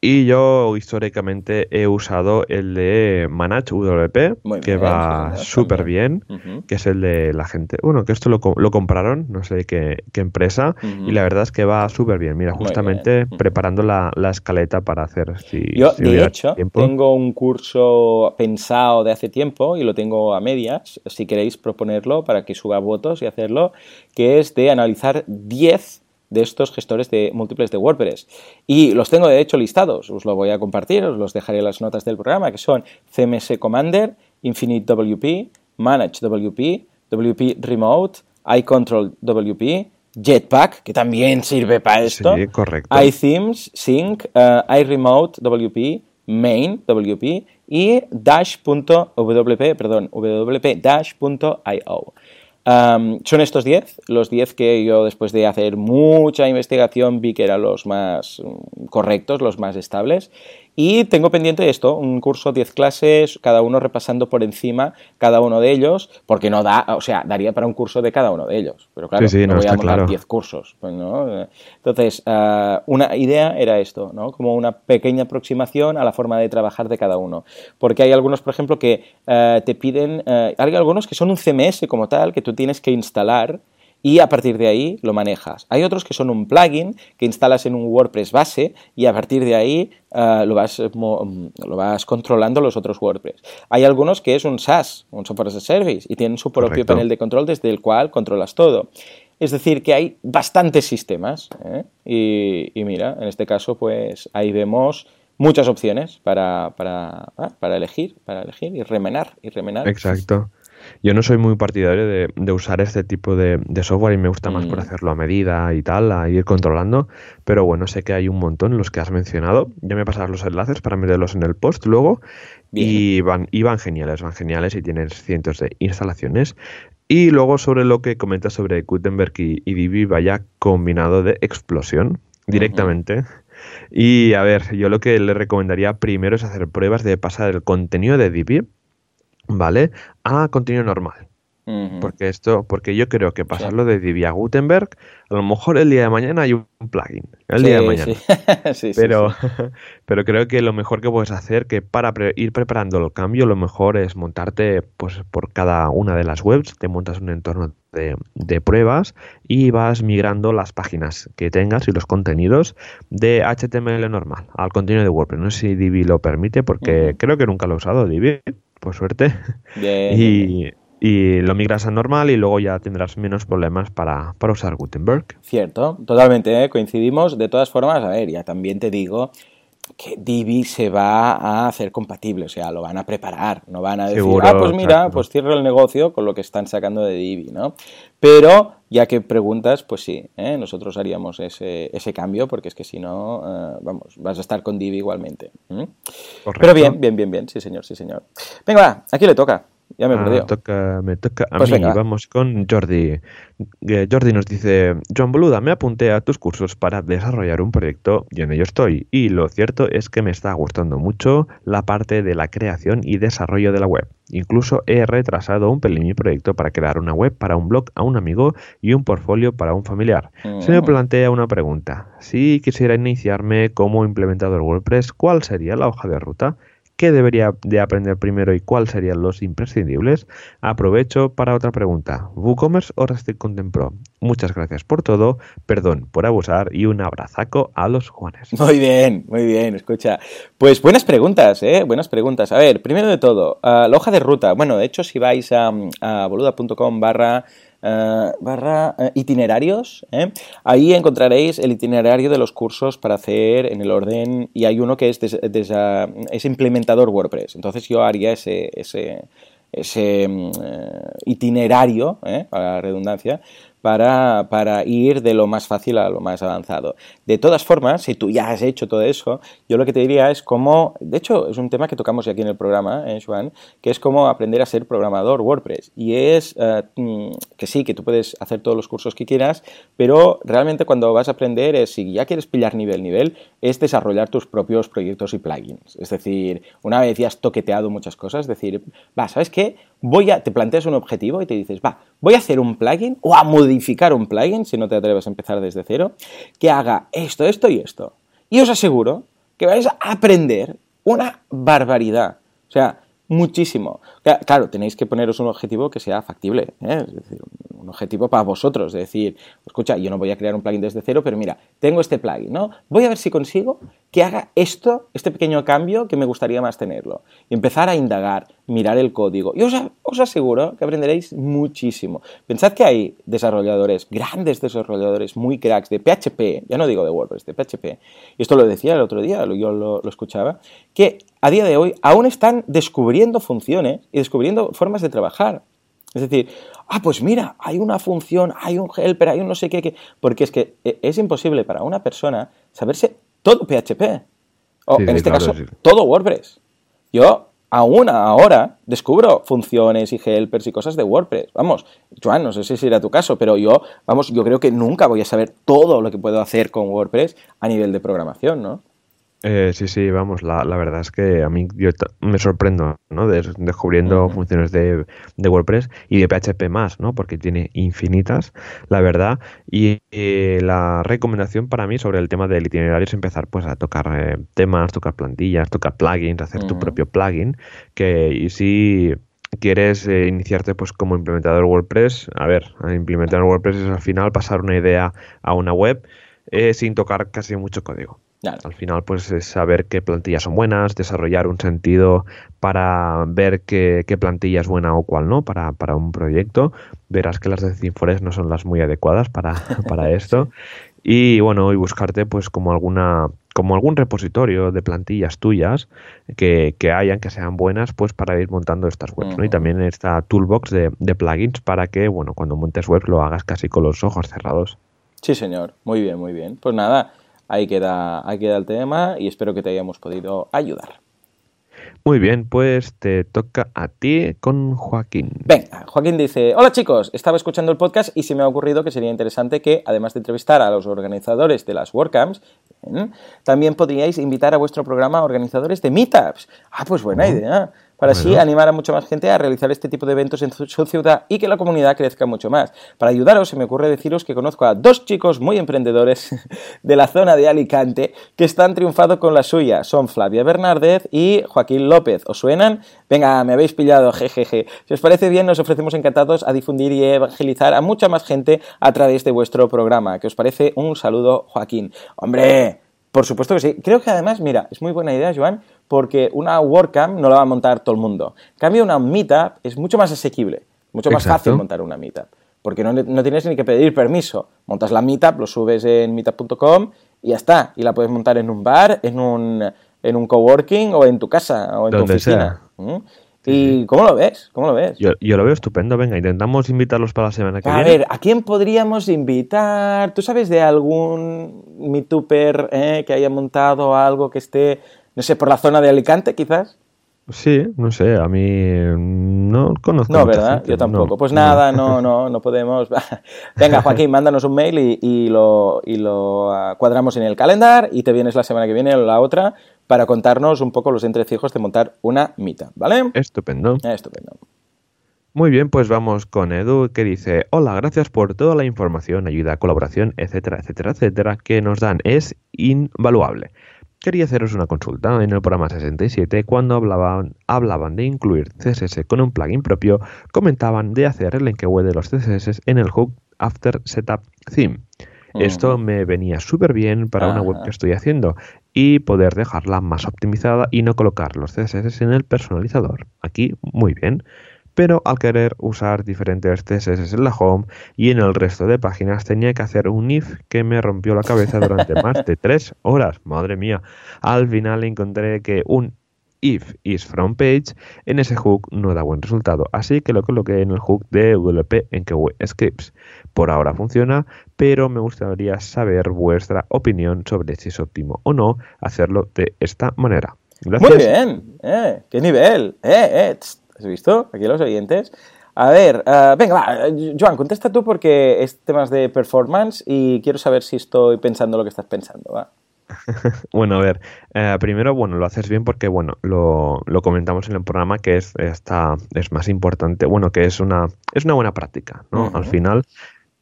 Y yo históricamente he usado el de Manage WP, que va súper bien, que es el de la gente. Bueno, que esto lo, lo compraron, no sé qué, qué empresa, y la verdad es que va súper bien. Mira, justamente preparando la, la, escaleta para hacer. Si, yo, de hecho, tengo un curso pensado de hace tiempo y lo tengo a medias, si queréis proponerlo para que suba votos y hacerlo, que es de analizar 10 de estos gestores de múltiples de WordPress. Y los tengo de hecho listados, os lo voy a compartir, os los dejaré en las notas del programa, que son CMS Commander, Infinite WP, Manage WP, WP Remote, iControl WP, Jetpack, que también sirve para esto, sí, correcto. iThemes, Sync, uh, iRemote WP, Main WP y dash.wp, perdón, wp-dash.io son estos 10, los 10 que yo después de hacer mucha investigación vi que eran los más mm, correctos, los más estables. Y tengo pendiente esto, un curso 10 clases, cada uno repasando por encima cada uno de ellos, porque no da, o sea, daría para un curso de cada uno de ellos. Pero claro, no, voy a montar 10 cursos. Pues, ¿no? Entonces, uh, una idea era esto, ¿no? Como una pequeña aproximación a la forma de trabajar de cada uno. Porque hay algunos, por ejemplo, que uh, te piden, uh, hay algunos que son un CMS como tal, que tú tienes que instalar y a partir de ahí lo manejas. Hay otros que son un plugin que instalas en un WordPress base y a partir de ahí uh, lo, vas, lo vas controlando los otros WordPress. Hay algunos que es un SaaS, un Software as a Service, y tienen su propio Correcto. panel de control desde el cual controlas todo. Es decir, que hay bastantes sistemas ¿eh? y, y, mira, en este caso pues ahí vemos muchas opciones para, para, ah, para elegir, para elegir y remenar y remenar. Exacto. Yo no soy muy partidario de, de usar este tipo de, de, software y me gusta más por Mm. hacerlo a medida y tal, a ir controlando, pero bueno, sé que hay un montón los que has mencionado. Ya me pasarás los enlaces para meterlos en el post luego Bien. y van, y van geniales, van geniales y tienes cientos de instalaciones. Y luego sobre lo que comentas sobre Gutenberg y, y Divi, vaya combinado de explosión directamente. Y a ver, yo lo que le recomendaría primero es hacer pruebas de pasar el contenido de Divi, ¿vale? A contenido normal. Porque esto, porque yo creo que pasarlo de Divi a Gutenberg, a lo mejor el día de mañana hay un plugin. El día de mañana. sí. Pero, pero creo que lo mejor que puedes hacer, que para pre- ir preparando el cambio, lo mejor es montarte, pues por cada una de las webs, te montas un entorno de, de pruebas y vas migrando las páginas que tengas y los contenidos de HTML normal al contenido de WordPress. No sé si Divi lo permite, porque creo que nunca lo he usado, Divi, por suerte. Bien. Y, y lo migras a normal y luego ya tendrás menos problemas para, para usar Gutenberg. Cierto, totalmente, ¿eh? coincidimos. De todas formas, a ver, ya también te digo que Divi se va a hacer compatible, o sea, lo van a preparar, no van a decir, Seguro, ah, pues mira, exacto. pues cierro el negocio con lo que están sacando de Divi, ¿no? Pero, ya que preguntas, pues sí, ¿eh? nosotros haríamos ese, ese cambio, porque es que si no, eh, vamos, vas a estar con Divi igualmente. Pero bien, bien, bien, bien, sí señor, sí señor. Venga, va, aquí le toca, ya me Ah, toca, me toca a Pues mí. venga. Vamos con Jordi. Eh, Jordi nos dice, Joan Boluda, me apunté a tus cursos para desarrollar un proyecto y en ello estoy. Y lo cierto es que me está gustando mucho la parte de la creación y desarrollo de la web. Incluso he retrasado un pelín mi proyecto para crear una web para un blog a un amigo y un portfolio para un familiar. Se me Mm. plantea una pregunta. Si quisiera iniciarme como implementador WordPress, ¿cuál sería la hoja de ruta? ¿Qué debería de aprender primero y cuáles serían los imprescindibles? Aprovecho para otra pregunta. ¿WooCommerce o Restrict Content Pro? Muchas gracias por todo, perdón por abusar y un abrazaco a los Juanes. Muy bien, muy bien, escucha. Pues buenas preguntas, ¿eh? Buenas preguntas. A ver, primero de todo, ah, la hoja de ruta. Bueno, de hecho, si vais a, a boluda.com barra eh, barra eh, itinerarios, ¿eh? ahí encontraréis el itinerario de los cursos para hacer en el orden y hay uno que es, des- ah, es implementador WordPress. Entonces yo haría ese, ese, ese mm, itinerario, para la redundancia, para, ir de lo más fácil a lo más avanzado. De todas formas, si tú ya has hecho todo eso, yo lo que te diría es cómo, de hecho es un tema que tocamos aquí en el programa, ¿eh, Joan, que es cómo aprender a ser programador WordPress. Y es eh, mm, que sí, que tú puedes hacer todos los cursos que quieras, pero realmente cuando vas a aprender es, si ya quieres pillar nivel, nivel, es desarrollar tus propios proyectos y plugins. Es decir, una vez ya has toqueteado muchas cosas, decir, va, ¿sabes qué? Voy a, te planteas un objetivo y te dices, va, voy a hacer un plugin o a modificar un plugin, si no te atreves a empezar desde cero, que haga esto, esto y esto. Y os aseguro que vais a aprender una barbaridad. O sea, muchísimo. Cla- Claro, tenéis que poneros un objetivo que sea factible, ¿eh? es decir, un objetivo para vosotros, de decir, escucha, yo no voy a crear un plugin desde cero, pero mira, tengo este plugin, ¿no? Voy a ver si consigo que haga esto, este pequeño cambio que me gustaría más tenerlo. Y empezar a indagar, mirar el código. Y os, aseguro que aprenderéis muchísimo. Pensad que hay desarrolladores, grandes desarrolladores, muy cracks de PHP, ya no digo de WordPress, de PHP, y esto lo decía el otro día, yo lo, escuchaba, que a día de hoy aún están descubriendo funciones descubriendo formas de trabajar. Es decir, ah, pues mira, hay una función, hay un helper, hay un no sé qué, que... porque es que eh, es imposible para una persona saberse todo PHP. O Sí, en sí, este claro, caso, sí. todo WordPress. Yo aún ahora descubro funciones y helpers y cosas de WordPress. Vamos, Joan, no sé si será tu caso, pero yo, vamos, yo creo que nunca voy a saber todo lo que puedo hacer con WordPress a nivel de programación, ¿no? Eh, sí, sí, vamos, la, la, verdad es que a mí yo me sorprendo, ¿no? descubriendo funciones de, de, WordPress y de PHP más, ¿no? Porque tiene infinitas, la verdad. Y la recomendación para mí sobre el tema del itinerario es empezar pues a tocar eh, temas, tocar plantillas, tocar plugins, hacer tu propio plugin, que y si quieres eh, iniciarte pues como implementador WordPress, a ver, implementar WordPress es al final pasar una idea a una web sin tocar casi mucho código. Al final, pues es saber qué plantillas son buenas, desarrollar un sentido para ver qué, plantilla es buena o cuál no para, para, un proyecto. Verás que las de ThemeForest no son las muy adecuadas para, para esto. Y bueno, y buscarte pues como alguna como algún repositorio de plantillas tuyas que, que hayan, que sean buenas, pues para ir montando estas webs. ¿no? Y también esta toolbox de, de plugins para que, bueno, cuando montes webs lo hagas casi con los ojos cerrados. Sí, señor. Muy bien, muy bien. Pues nada, Ahí queda, ahí queda el tema y espero que te hayamos podido ayudar. Muy bien, pues te toca a ti con Joaquín. Venga, Joaquín dice, hola chicos, estaba escuchando el podcast y se me ha ocurrido que sería interesante que, además de entrevistar a los organizadores de las WordCamps, también podríais invitar a vuestro programa a organizadores de meetups. Ah, pues buena idea para así animar a mucha más gente a realizar este tipo de eventos en su, ciudad y que la comunidad crezca mucho más. Para ayudaros, se me ocurre deciros que conozco a dos chicos muy emprendedores de la zona de Alicante que están triunfando con la suya. Son Flavia Bernardez y Joaquín López. ¿Os suenan? Venga, me habéis pillado, jejeje. Si os parece bien, nos ofrecemos encantados a difundir y evangelizar a mucha más gente a través de vuestro programa. ¿Qué os parece? Un saludo, Joaquín. ¡Hombre! Por supuesto que sí. Creo que además, mira, es muy buena idea, Joan, porque una WordCamp no la va a montar todo el mundo. En cambio, una Meetup es mucho más asequible, mucho más fácil montar una Meetup. Porque no, no, tienes ni que pedir permiso. Montas la Meetup, lo subes en meetup.com y ya está. Y la puedes montar en un bar, en un, en un coworking o en tu casa o en tu oficina. ¿Mm? ¿Y cómo lo ves? ¿Cómo lo ves? Yo, lo veo estupendo. Venga, intentamos invitarlos para la semana que viene. A ver, ¿a quién podríamos invitar? ¿Tú sabes de algún meetuper eh, que haya montado algo que esté no sé, por la zona de Alicante, quizás. Sí, no sé, a mí no conozco. No, ¿verdad? Yo tampoco. pues nada, no, no, no podemos. Venga, Joaquín, mándanos un mail y, lo, y lo ah, cuadramos en el calendar y te vienes la semana que viene o la otra para contarnos un poco los entrecijos de montar una mitad, ¿vale? Estupendo. Estupendo. Muy bien, pues vamos con Edu que dice, hola, gracias por toda la información, ayuda, colaboración, etcétera, etcétera, etcétera, que nos dan. Es invaluable. Quería haceros una consulta. En el programa 67, cuando hablaban, hablaban de incluir CSS con un plugin propio, comentaban de hacer el web de los CSS en el hook After Setup Theme. Esto me venía súper bien para una web que estoy haciendo y poder dejarla más optimizada y no colocar los CSS en el personalizador. Aquí, muy bien pero al querer usar diferentes CSS en la home y en el resto de páginas tenía que hacer un if que me rompió la cabeza durante más de tres horas. Madre mía. Al final encontré que un if is from page en ese hook no da buen resultado, así que lo coloqué en el hook de WP en Scripts. Por ahora funciona, pero me gustaría saber vuestra opinión sobre si es óptimo o no hacerlo de esta manera. Muy bien, eh, qué nivel, eh, eh ¿Has visto? Aquí los oyentes. A ver, uh, venga, va, Joan, contesta tú porque es temas de performance y quiero saber si estoy pensando lo que estás pensando, va. bueno, a ver, eh, primero, bueno, lo haces bien porque, bueno, lo, lo, comentamos en el programa que es, esta, es más importante, bueno, que es una, es una buena práctica, ¿no? Al final,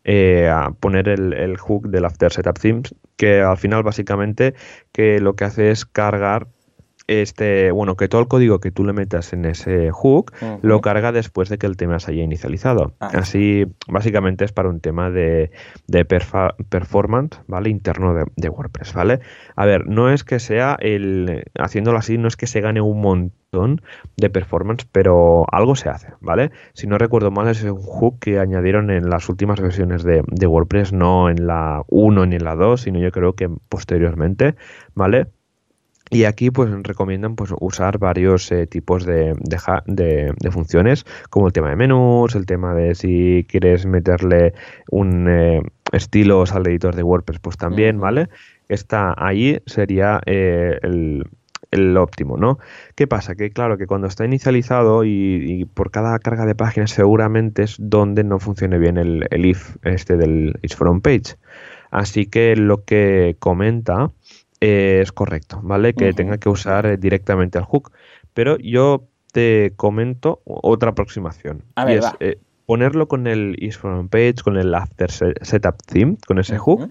eh, poner el, el, hook del After Setup Themes, que al final básicamente que lo que hace es cargar este, bueno, que todo el código que tú le metas en ese hook lo carga después de que el tema se haya inicializado. Ah, Así, básicamente es para un tema de, de performance, ¿vale? Interno de, WordPress, ¿vale? A ver, no es que sea el, haciéndolo así, no es que se gane un montón de performance, pero algo se hace, ¿vale? Si no recuerdo mal, es un hook que añadieron en las últimas versiones de, de WordPress, no en la 1 ni en la 2, sino yo creo que posteriormente, ¿vale? Y aquí pues recomiendan pues usar varios eh, tipos de, de, funciones, como el tema de menús, el tema de si quieres meterle un eh, estilo al editor de WordPress, pues también, ¿vale? Está ahí, sería eh, el, el, óptimo, ¿no? ¿Qué pasa? Que claro, que cuando está inicializado y, por cada carga de páginas seguramente es donde no funcione bien el, el if este del is from page. Así que lo que comenta eh, es correcto, ¿vale? Que tenga que usar eh, directamente el hook. Pero yo te comento otra aproximación. A ver, y es va. eh, ponerlo con el is from page, con el after se- setup theme, con ese hook.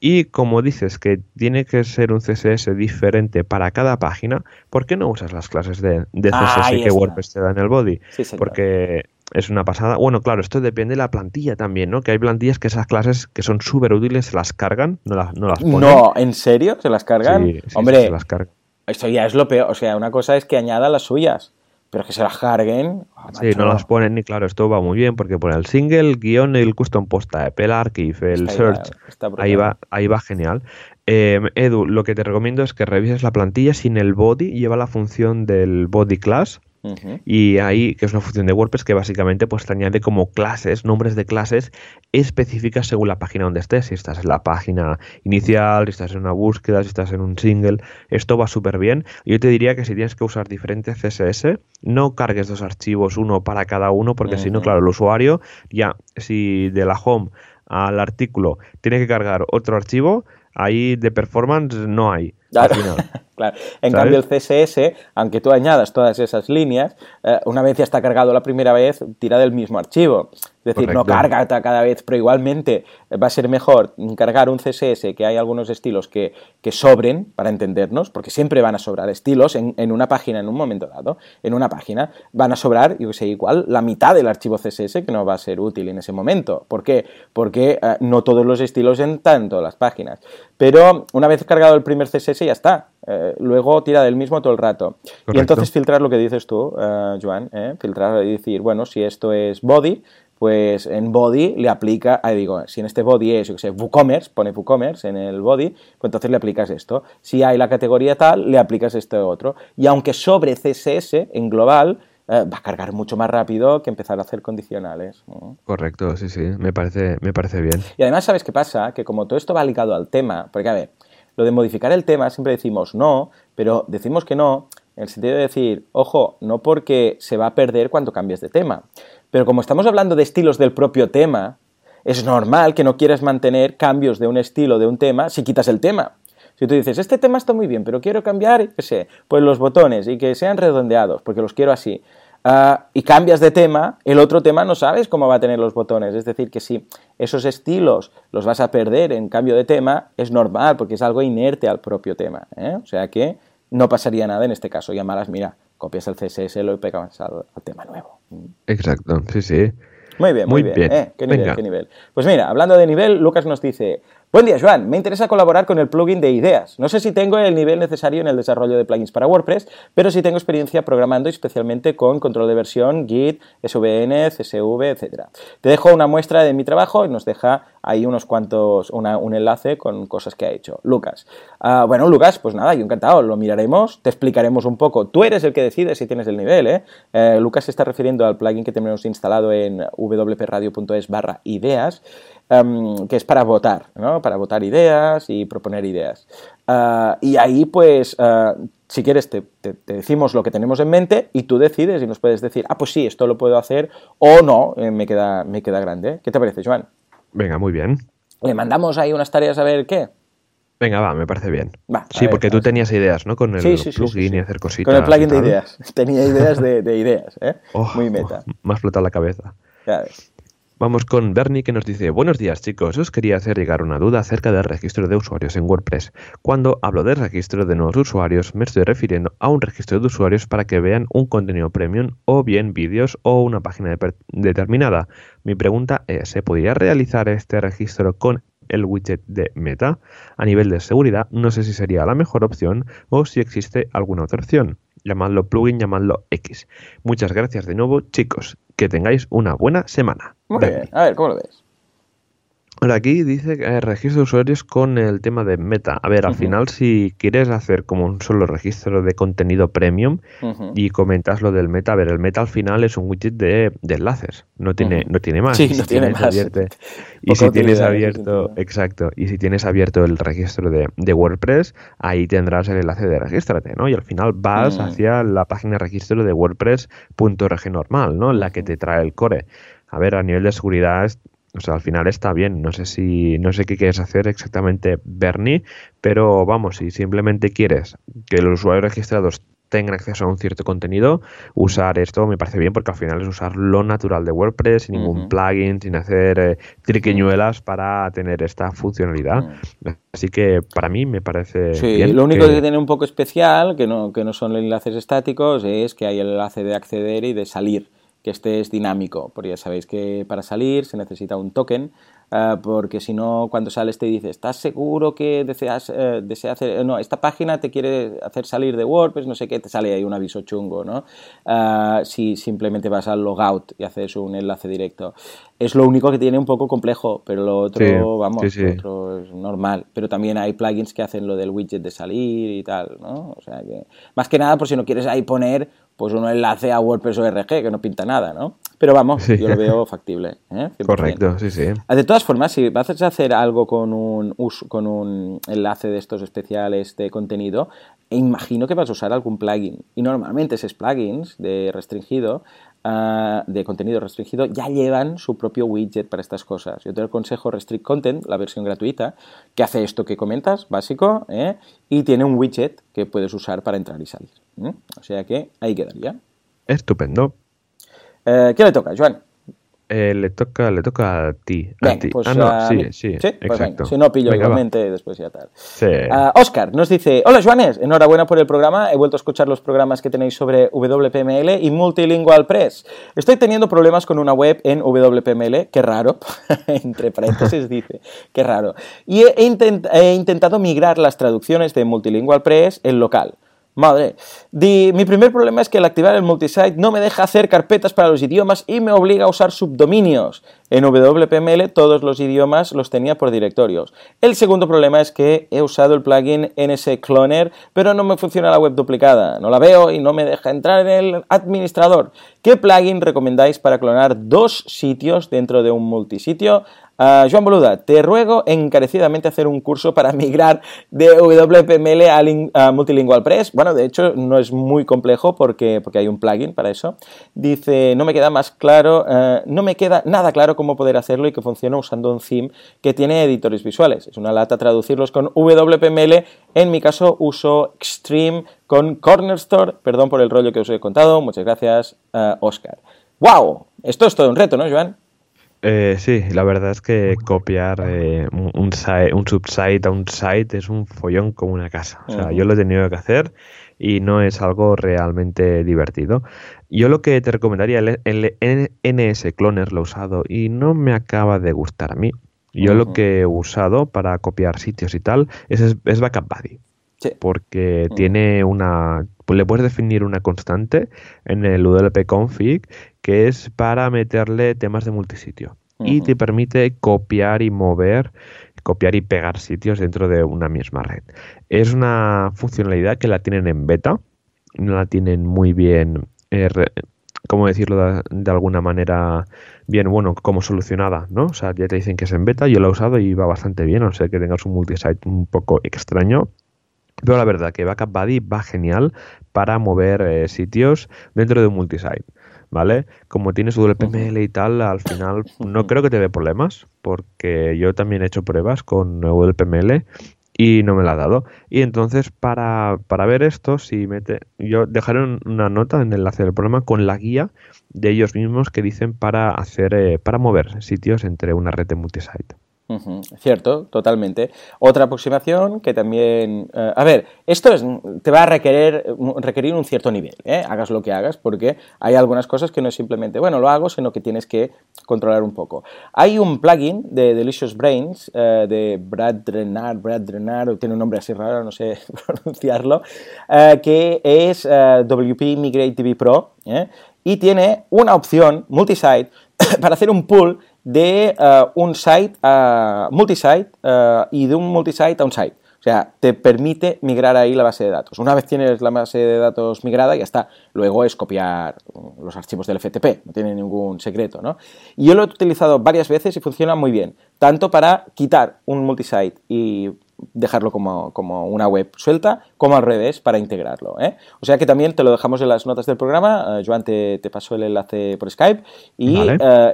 Y como dices que tiene que ser un CSS diferente para cada página, ¿por qué no usas las clases de, de CSS que está. WordPress te da en el body? Sí. Porque es una pasada. Bueno, claro, esto depende de la plantilla también, ¿no? Que hay plantillas que esas clases que son súper útiles se las cargan, no las, no las ponen. No, ¿en serio? ¿Se las cargan? Sí, sí, sí, Hombre, se las cargan. esto ya es lo peor. O sea, una cosa es que añada las suyas, pero que se las carguen. ah, Sí, no las ponen y claro, esto va muy bien porque pone el single, guion, el custom post type, el archive, el Está search, está brutal. ahí va, ahí va genial. Eh, Edu, lo que te recomiendo es que revises la plantilla sin el body, lleva la función del body class Y ahí, que es una función de WordPress que básicamente pues te añade como clases, nombres de clases específicas según la página donde estés. Si estás en la página inicial, si estás en una búsqueda, si estás en un single, esto va súper bien. Yo te diría que si tienes que usar diferentes CSS, no cargues dos archivos, uno para cada uno, porque si no, claro, el usuario ya, si de la home al artículo tiene que cargar otro archivo, ahí de performance no hay. Claro. En ¿Sabes? cambio, el CSS, aunque tú añadas todas esas líneas, eh, una vez ya está cargado la primera vez, tira del mismo archivo. Es decir, no carga cada vez, pero igualmente eh, va a ser mejor cargar un CSS que hay algunos estilos que, que sobren, para entendernos, porque siempre van a sobrar estilos en, en una página en un momento dado. En una página van a sobrar, yo sé, igual la mitad del archivo CSS que no va a ser útil en ese momento. ¿Por qué? Porque eh, no todos los estilos entran en todas las páginas. Pero una vez cargado el primer CSS ya está. Eh, luego tira del mismo todo el rato. Y entonces filtrar lo que dices tú, eh, Joan, ¿eh? filtrar y decir, bueno, si esto es body, pues en body le aplica, ah, digo, si en este body es, yo que sé, WooCommerce, pone WooCommerce en el body, pues entonces le aplicas esto. Si hay la categoría tal, le aplicas este otro. Y aunque sobre CSS en global, eh, va a cargar mucho más rápido que empezar a hacer condicionales. ¿no? Correcto, sí, sí, me parece, me parece bien. Y además, ¿sabes qué pasa? Que como todo esto va ligado al tema, porque a ver, lo de modificar el tema siempre decimos no, pero decimos que no en el sentido de decir, ojo, no porque se va a perder cuando cambies de tema. Pero como estamos hablando de estilos del propio tema, es normal que no quieras mantener cambios de un estilo, de un tema, si quitas el tema. Si tú dices, este tema está muy bien, pero quiero cambiar, qué sé, pues los botones y que sean redondeados, porque los quiero así. ah, y cambias de tema, el otro tema no sabes cómo va a tener los botones. Es decir, que si esos estilos los vas a perder en cambio de tema, es normal, porque es algo inerte al propio tema. ¿eh? O sea que no pasaría nada en este caso. Llamaras, mira, copias el CSS, lo pegas al, al tema nuevo. Exacto, sí, sí. Muy bien, muy, Muy bien. bien. ¿eh? ¿Qué nivel, qué nivel? Pues mira, hablando de nivel, Lucas nos dice, buen día, Joan, me interesa colaborar con el plugin de ideas. No sé si tengo el nivel necesario en el desarrollo de plugins para WordPress, pero sí tengo experiencia programando, especialmente con control de versión, Git, SVN, CSV, etc. Te dejo una muestra de mi trabajo y nos deja ahí unos cuantos, un enlace con cosas que ha hecho. Lucas. Ah, bueno, Lucas, pues nada, yo encantado, lo miraremos, te explicaremos un poco. Tú eres el que decide si tienes el nivel, ¿eh? Eh, Lucas se está refiriendo al plugin que tenemos instalado en wpradio.es barra ideas, em, que es para votar, ¿no? Para votar ideas y proponer ideas. Ah, y ahí, pues, ah, si quieres, te, te- te decimos lo que tenemos en mente y tú decides y nos puedes decir, ah, pues sí, esto lo puedo hacer o no, eh, me, queda, me queda grande. ¿Qué te parece, Joan? Venga, muy bien. ¿Le mandamos ahí unas tareas a ver qué? Venga, va, me parece bien. Va, sí, ver, porque tú tenías ideas, ¿no? Con el Sí, sí, sí, plugin sí, y hacer cositas. Con el plugin de ideas. Tenía ideas de, de ideas, ¿eh? Oh, Muy meta. oh, me ha explotado la cabeza. Ya ves. Vamos con Bernie que nos dice, buenos días chicos, os quería hacer llegar una duda acerca del registro de usuarios en WordPress. Cuando hablo de registro de nuevos usuarios, me estoy refiriendo a un registro de usuarios para que vean un contenido premium o bien vídeos o una página de- determinada. Mi pregunta es, ¿se podría realizar este registro con el widget de Meta? A nivel de seguridad, no sé si sería la mejor opción o si existe alguna otra opción. Llamadlo plugin, llamadlo X. Muchas gracias de nuevo, chicos. Que tengáis una buena semana. Muy bien. A ver, ¿cómo lo ves? Ahora aquí dice que eh, registro de usuarios con el tema de meta. A ver, al final si quieres hacer como un solo registro de contenido premium y comentas lo del meta, a ver, el meta al final es un widget de, de enlaces, no tiene, no tiene más. Sí, Y no si tiene más. abierto- y si tienes abierto, exacto, y si tienes abierto el registro de, de WordPress, ahí tendrás el enlace de regístrate, ¿no? Y al final vas Mm. hacia la página de registro de WordPress.org normal, ¿no? La que te trae el core. A ver, a nivel de seguridad O sea, al final está bien. No sé si, no sé qué quieres hacer exactamente, Bernie, pero vamos, si simplemente quieres que los usuarios registrados tengan acceso a un cierto contenido, usar esto me parece bien porque al final es usar lo natural de WordPress sin ningún plugin, sin hacer eh, triquiñuelas para tener esta funcionalidad. Así que para mí me parece. Sí, lo único que... tiene un poco especial, que no, que no son enlaces estáticos, es que hay el enlace de acceder y de salir que este es dinámico, porque ya sabéis que para salir se necesita un token Ah, porque si no, cuando sales te dice, ¿estás seguro que deseas, eh, hacer, no, esta página te quiere hacer salir de WordPress, no sé qué, te sale ahí un aviso chungo, ¿no? Ah, si simplemente vas al logout y haces un enlace directo. Es lo único que tiene un poco complejo, pero lo otro, vamos, Lo otro es normal. Pero también hay plugins que hacen lo del widget de salir y tal, ¿no? O sea que, más que nada, por si no quieres ahí poner pues un enlace a WordPress ORG, que no pinta nada, ¿no? Pero vamos, yo lo veo factible. ¿eh? Correcto, sí, sí. Ah, de todas formas, si vas a hacer algo con un, con un enlace de estos especiales de contenido, imagino que vas a usar algún plugin. Y normalmente esos plugins de restringido ah, de contenido restringido ya llevan su propio widget para estas cosas. Yo te aconsejo Restrict Content, la versión gratuita, que hace esto que comentas, básico, ¿eh? y tiene un widget que puedes usar para entrar y salir. O sea que ahí quedaría. Estupendo. Eh, ¿Qué le toca, Joan? Eh, le toca le toca a ti. a ti. Pues ah, no, sí, sí, pues si no, pillo igualmente después ya tal. Oscar nos dice, hola Joanes, enhorabuena por el programa, he vuelto a escuchar los programas que tenéis sobre WPML y Multilingual Press. Estoy teniendo problemas con una web en WPML, qué raro, entre paréntesis dice, qué raro. Y he, he intentado migrar las traducciones de Multilingual Press en local. Madre. mi primer problema es que al activar el multisite no me deja hacer carpetas para los idiomas y me obliga a usar subdominios. En WPML todos los idiomas los tenía por directorios. El segundo problema es que he usado el plugin NS Cloner, pero no me funciona la web duplicada. No la veo y no me deja entrar en el administrador. ¿Qué plugin recomendáis para clonar dos sitios dentro de un multisitio? Uh, Joan Boluda, te ruego encarecidamente hacer un curso para migrar de WPML a, Multilingual Press. Bueno, de hecho, no es muy complejo porque, porque hay un plugin para eso. Dice, no me queda más claro, uh, no me queda nada claro cómo poder hacerlo y que funcione usando un theme que tiene editores visuales. Es una lata traducirlos con WPML. En mi caso, uso Extreme con Corner Store. Perdón por el rollo que os he contado. Muchas gracias, uh, Oscar. ¡Wow! Esto es todo un reto, ¿no, Joan? Eh, sí, la verdad es que copiar eh, un, un, subsite a un site es un follón como una casa. O sea, yo lo he tenido que hacer y no es algo realmente divertido. Yo lo que te recomendaría, el, el NS Cloner lo he usado y no me acaba de gustar a mí. Yo lo que he usado para copiar sitios y tal es, es Backup Buddy. Porque tiene una. Le puedes definir una constante en el UDLP config que es para meterle temas de multisitio. Y te permite copiar y mover, copiar y pegar sitios dentro de una misma red. Es una funcionalidad que la tienen en beta, no la tienen muy bien, eh, ¿cómo decirlo de, alguna manera? Bien, bueno, como solucionada, ¿no? O sea, ya te dicen que es en beta, yo la he usado y va bastante bien, no sé que tengas un multisite un poco extraño, pero la verdad que Backup Buddy va genial para mover eh, sitios dentro de un multisite. ¿Vale? Como tienes WPML y tal, al final no creo que te dé problemas, porque yo también he hecho pruebas con WPML y no me la ha dado. Y entonces, para, para ver esto, si mete, yo dejaré una nota en el enlace del programa con la guía de ellos mismos que dicen para hacer, eh, para mover sitios entre una red de multisite. Cierto, totalmente. Otra aproximación que también... Eh, a ver, esto es, te va a requerir, requerir un cierto nivel, ¿eh? hagas lo que hagas, porque hay algunas cosas que no es simplemente, bueno, lo hago, sino que tienes que controlar un poco. Hay un plugin de Delicious Brains, eh, de Brad Drenard, Brad Drenard, tiene un nombre así raro, no sé pronunciarlo, que es WP Migrate TV Pro, y tiene una opción multisite para hacer un pull de eh, un site a multisite eh, y de un multisite a un site. O sea, te permite migrar ahí la base de datos. Una vez tienes la base de datos migrada, ya está. Luego es copiar los archivos del FTP, no tiene ningún secreto, ¿no? Y yo lo he utilizado varias veces y funciona muy bien. Tanto para quitar un multisite y dejarlo como, como, una web suelta, como al revés para integrarlo. ¿eh? O sea que también te lo dejamos en las notas del programa. Joan te, te pasó el enlace por Skype y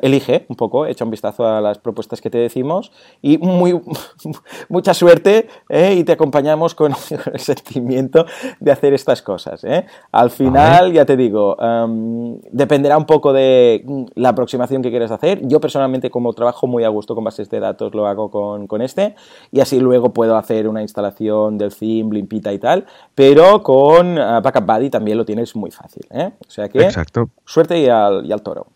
elige un poco, echa un vistazo a las propuestas que te decimos y muy, mucha suerte y te acompañamos con el sentimiento de hacer estas cosas. Al final, ya te digo, em, dependerá un poco de la aproximación que quieras hacer. Yo personalmente como trabajo muy a gusto con bases de datos lo hago con, con este y así luego puedo hacer una instalación del theme limpita y tal, pero con uh, Backup Buddy también lo tienes muy fácil. ¿eh? O sea que Exacto. suerte y al, y al toro.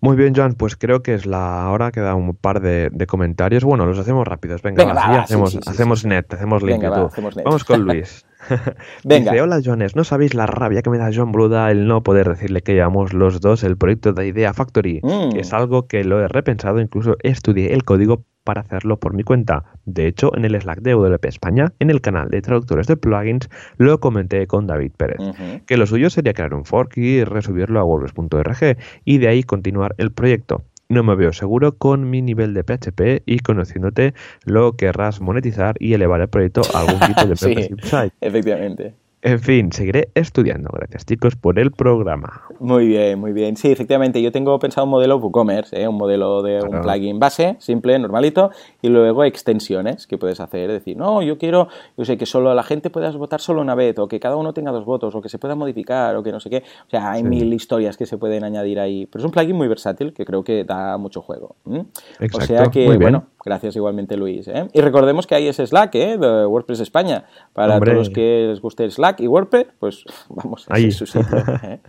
Muy bien, Joan, pues creo que es la hora, queda un par de, de comentarios. Bueno, los hacemos rápidos. Venga, Venga va, va, hacemos, sí, sí, sí, hacemos net, hacemos limpio Venga, va, tú. hacemos net. Vamos con Luis. Venga. Dice, hola Jones, no sabéis la rabia que me da John Bruda el no poder decirle que llevamos los dos el proyecto de Idea Factory. Mm. Es algo que lo he repensado, incluso estudié el código para hacerlo por mi cuenta. De hecho, en el Slack de WP España, en el canal de traductores de plugins, lo comenté con David Pérez, que lo suyo sería crear un fork y resubirlo a WordPress.org y de ahí continuar el proyecto. No me veo seguro con mi nivel de PHP y conociéndote lo querrás monetizar y elevar el proyecto a algún tipo de Sí. site. Efectivamente. En fin, seguiré estudiando. Gracias chicos por el programa. Muy bien, muy bien. Sí, efectivamente, yo tengo pensado un modelo WooCommerce, ¿eh? un modelo de un plugin base, simple, normalito, y luego extensiones que puedes hacer. Es decir, no, yo quiero, yo sé, que solo la gente pueda votar solo una vez, o que cada uno tenga dos votos, o que se pueda modificar, o que no sé qué. O sea, hay Sí. mil historias que se pueden añadir ahí. Pero es un plugin muy versátil que creo que da mucho juego. ¿m? O Exacto, sea que, bueno, gracias igualmente Luis. ¿eh? Y recordemos que hay ese Slack ¿eh? de WordPress España. Para Hombre. todos los que les guste el Slack y WordPress, pues vamos, Ahí. es su sitio. ¿eh?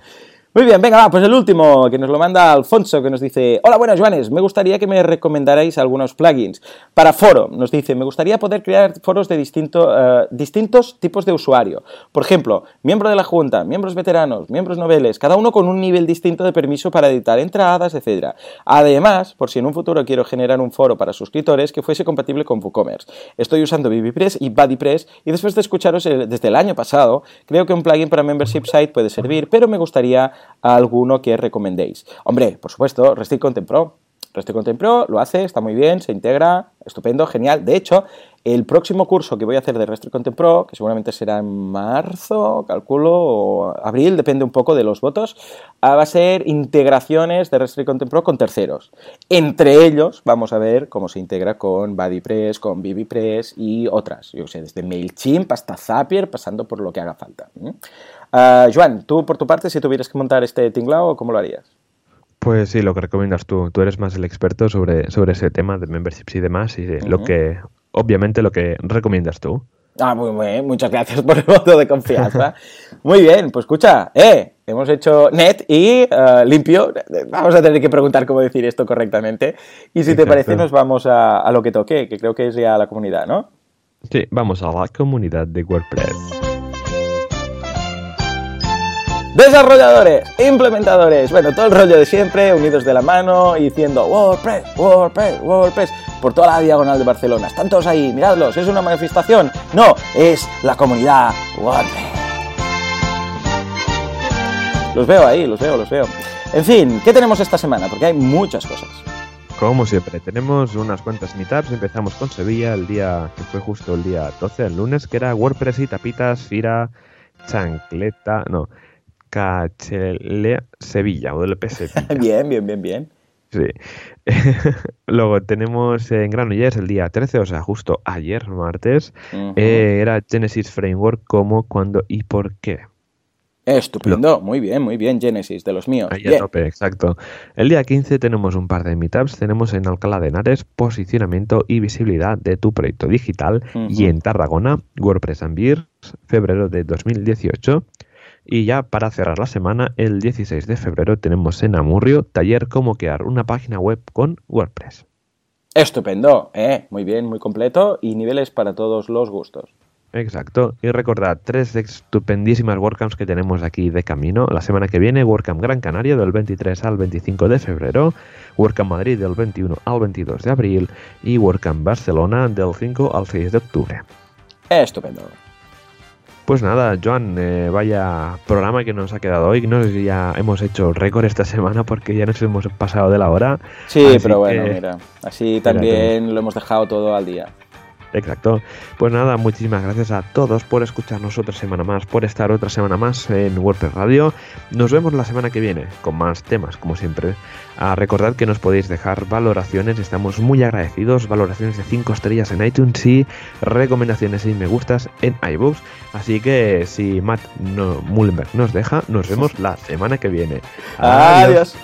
Muy bien, venga, va, pues el último que nos lo manda Alfonso, que nos dice, hola, buenas, Joanes, me gustaría que me recomendarais algunos plugins. Para foro, nos dice, me gustaría poder crear foros de distinto, eh, distintos tipos de usuario. Por ejemplo, miembro de la Junta, miembros veteranos, miembros noveles, cada uno con un nivel distinto de permiso para editar entradas, etc. Además, por si en un futuro quiero generar un foro para suscriptores que fuese compatible con WooCommerce. Estoy usando BBPress y BuddyPress y después de escucharos desde el año pasado, creo que un plugin para Membership Site puede servir, pero me gustaría alguno que recomendéis. Hombre, por supuesto, Restrict Content Pro. Restrict Content Pro lo hace, está muy bien, se integra, estupendo, genial. De hecho, el próximo curso que voy a hacer de Restrict Content Pro, que seguramente será en marzo, calculo, o abril, depende un poco de los votos, ah, va a ser integraciones de Restrict Content Pro con terceros. Entre ellos, vamos a ver cómo se integra con BuddyPress, con BBPress y otras. Yo sé, desde MailChimp hasta Zapier, pasando por lo que haga falta. Ah, Joan, tú por tu parte, si tuvieras que montar este tinglao, ¿cómo lo harías? Pues sí, lo que recomiendas tú. Tú eres más el experto sobre, sobre ese tema de memberships y demás y lo que, obviamente, lo que recomiendas tú. Ah, muy bien, muchas gracias por el voto de confianza. Muy bien, pues escucha, eh, hemos hecho net y eh, limpio. Vamos a tener que preguntar cómo decir esto correctamente. Y si te parece, nos vamos a, a lo que toque, que creo que es ya la comunidad, ¿no? Sí, vamos a la comunidad de WordPress. Desarrolladores, implementadores, bueno, todo el rollo de siempre, unidos de la mano y diciendo WordPress, WordPress, WordPress, por toda la diagonal de Barcelona. Están todos ahí, miradlos, ¿es una manifestación? No, es la comunidad WordPress. Los veo ahí, los veo, los veo. En fin, ¿qué tenemos esta semana? Porque hay muchas cosas. Como siempre, tenemos unas cuantas meetups. Empezamos con Sevilla el día que fue justo el día 12, el lunes, que era WordPress y tapitas, Fira, Chancleta, no, Cachelea, Sevilla, o del Sevilla. Bien, bien, bien, bien. Sí. Luego tenemos en Granollers el día 13, o sea, justo ayer, martes, eh, era Genesis Framework, cómo, cuándo y por qué. Estupendo, muy bien, muy bien, Genesis, de los míos. Ahí a tope, exacto. El día 15 tenemos un par de meetups. Tenemos en Alcalá de Henares posicionamiento y visibilidad de tu proyecto digital. Y en Tarragona, WordPress and Beers, febrero de 2018. Y ya para cerrar la semana, el 16 de febrero tenemos en Amurrio taller cómo crear una página web con WordPress. Estupendo, eh, muy bien, muy completo y niveles para todos los gustos. Exacto. Y recordad, tres estupendísimas WordCamps que tenemos aquí de camino. La semana que viene, WordCamp Gran Canaria del 23 al 25 de febrero, WordCamp Madrid del 21 al 22 de abril y WordCamp Barcelona del 5 al 6 de octubre. Estupendo. Pues nada, Joan, eh, vaya programa que nos ha quedado hoy. No sé si ya hemos hecho récord esta semana porque ya nos hemos pasado de la hora. Sí, pero bueno, que- mira, así también lo hemos dejado todo al día. Exacto. Pues nada, muchísimas gracias a todos por escucharnos otra semana más, por estar otra semana más en WordPress Radio. Nos vemos la semana que viene con más temas, como siempre. A recordar que nos podéis dejar valoraciones, estamos muy agradecidos, valoraciones de 5 estrellas en iTunes y recomendaciones y me gustas en iBooks. Así que si Matt no, Mullenberg nos deja, nos vemos la semana que viene. Adiós.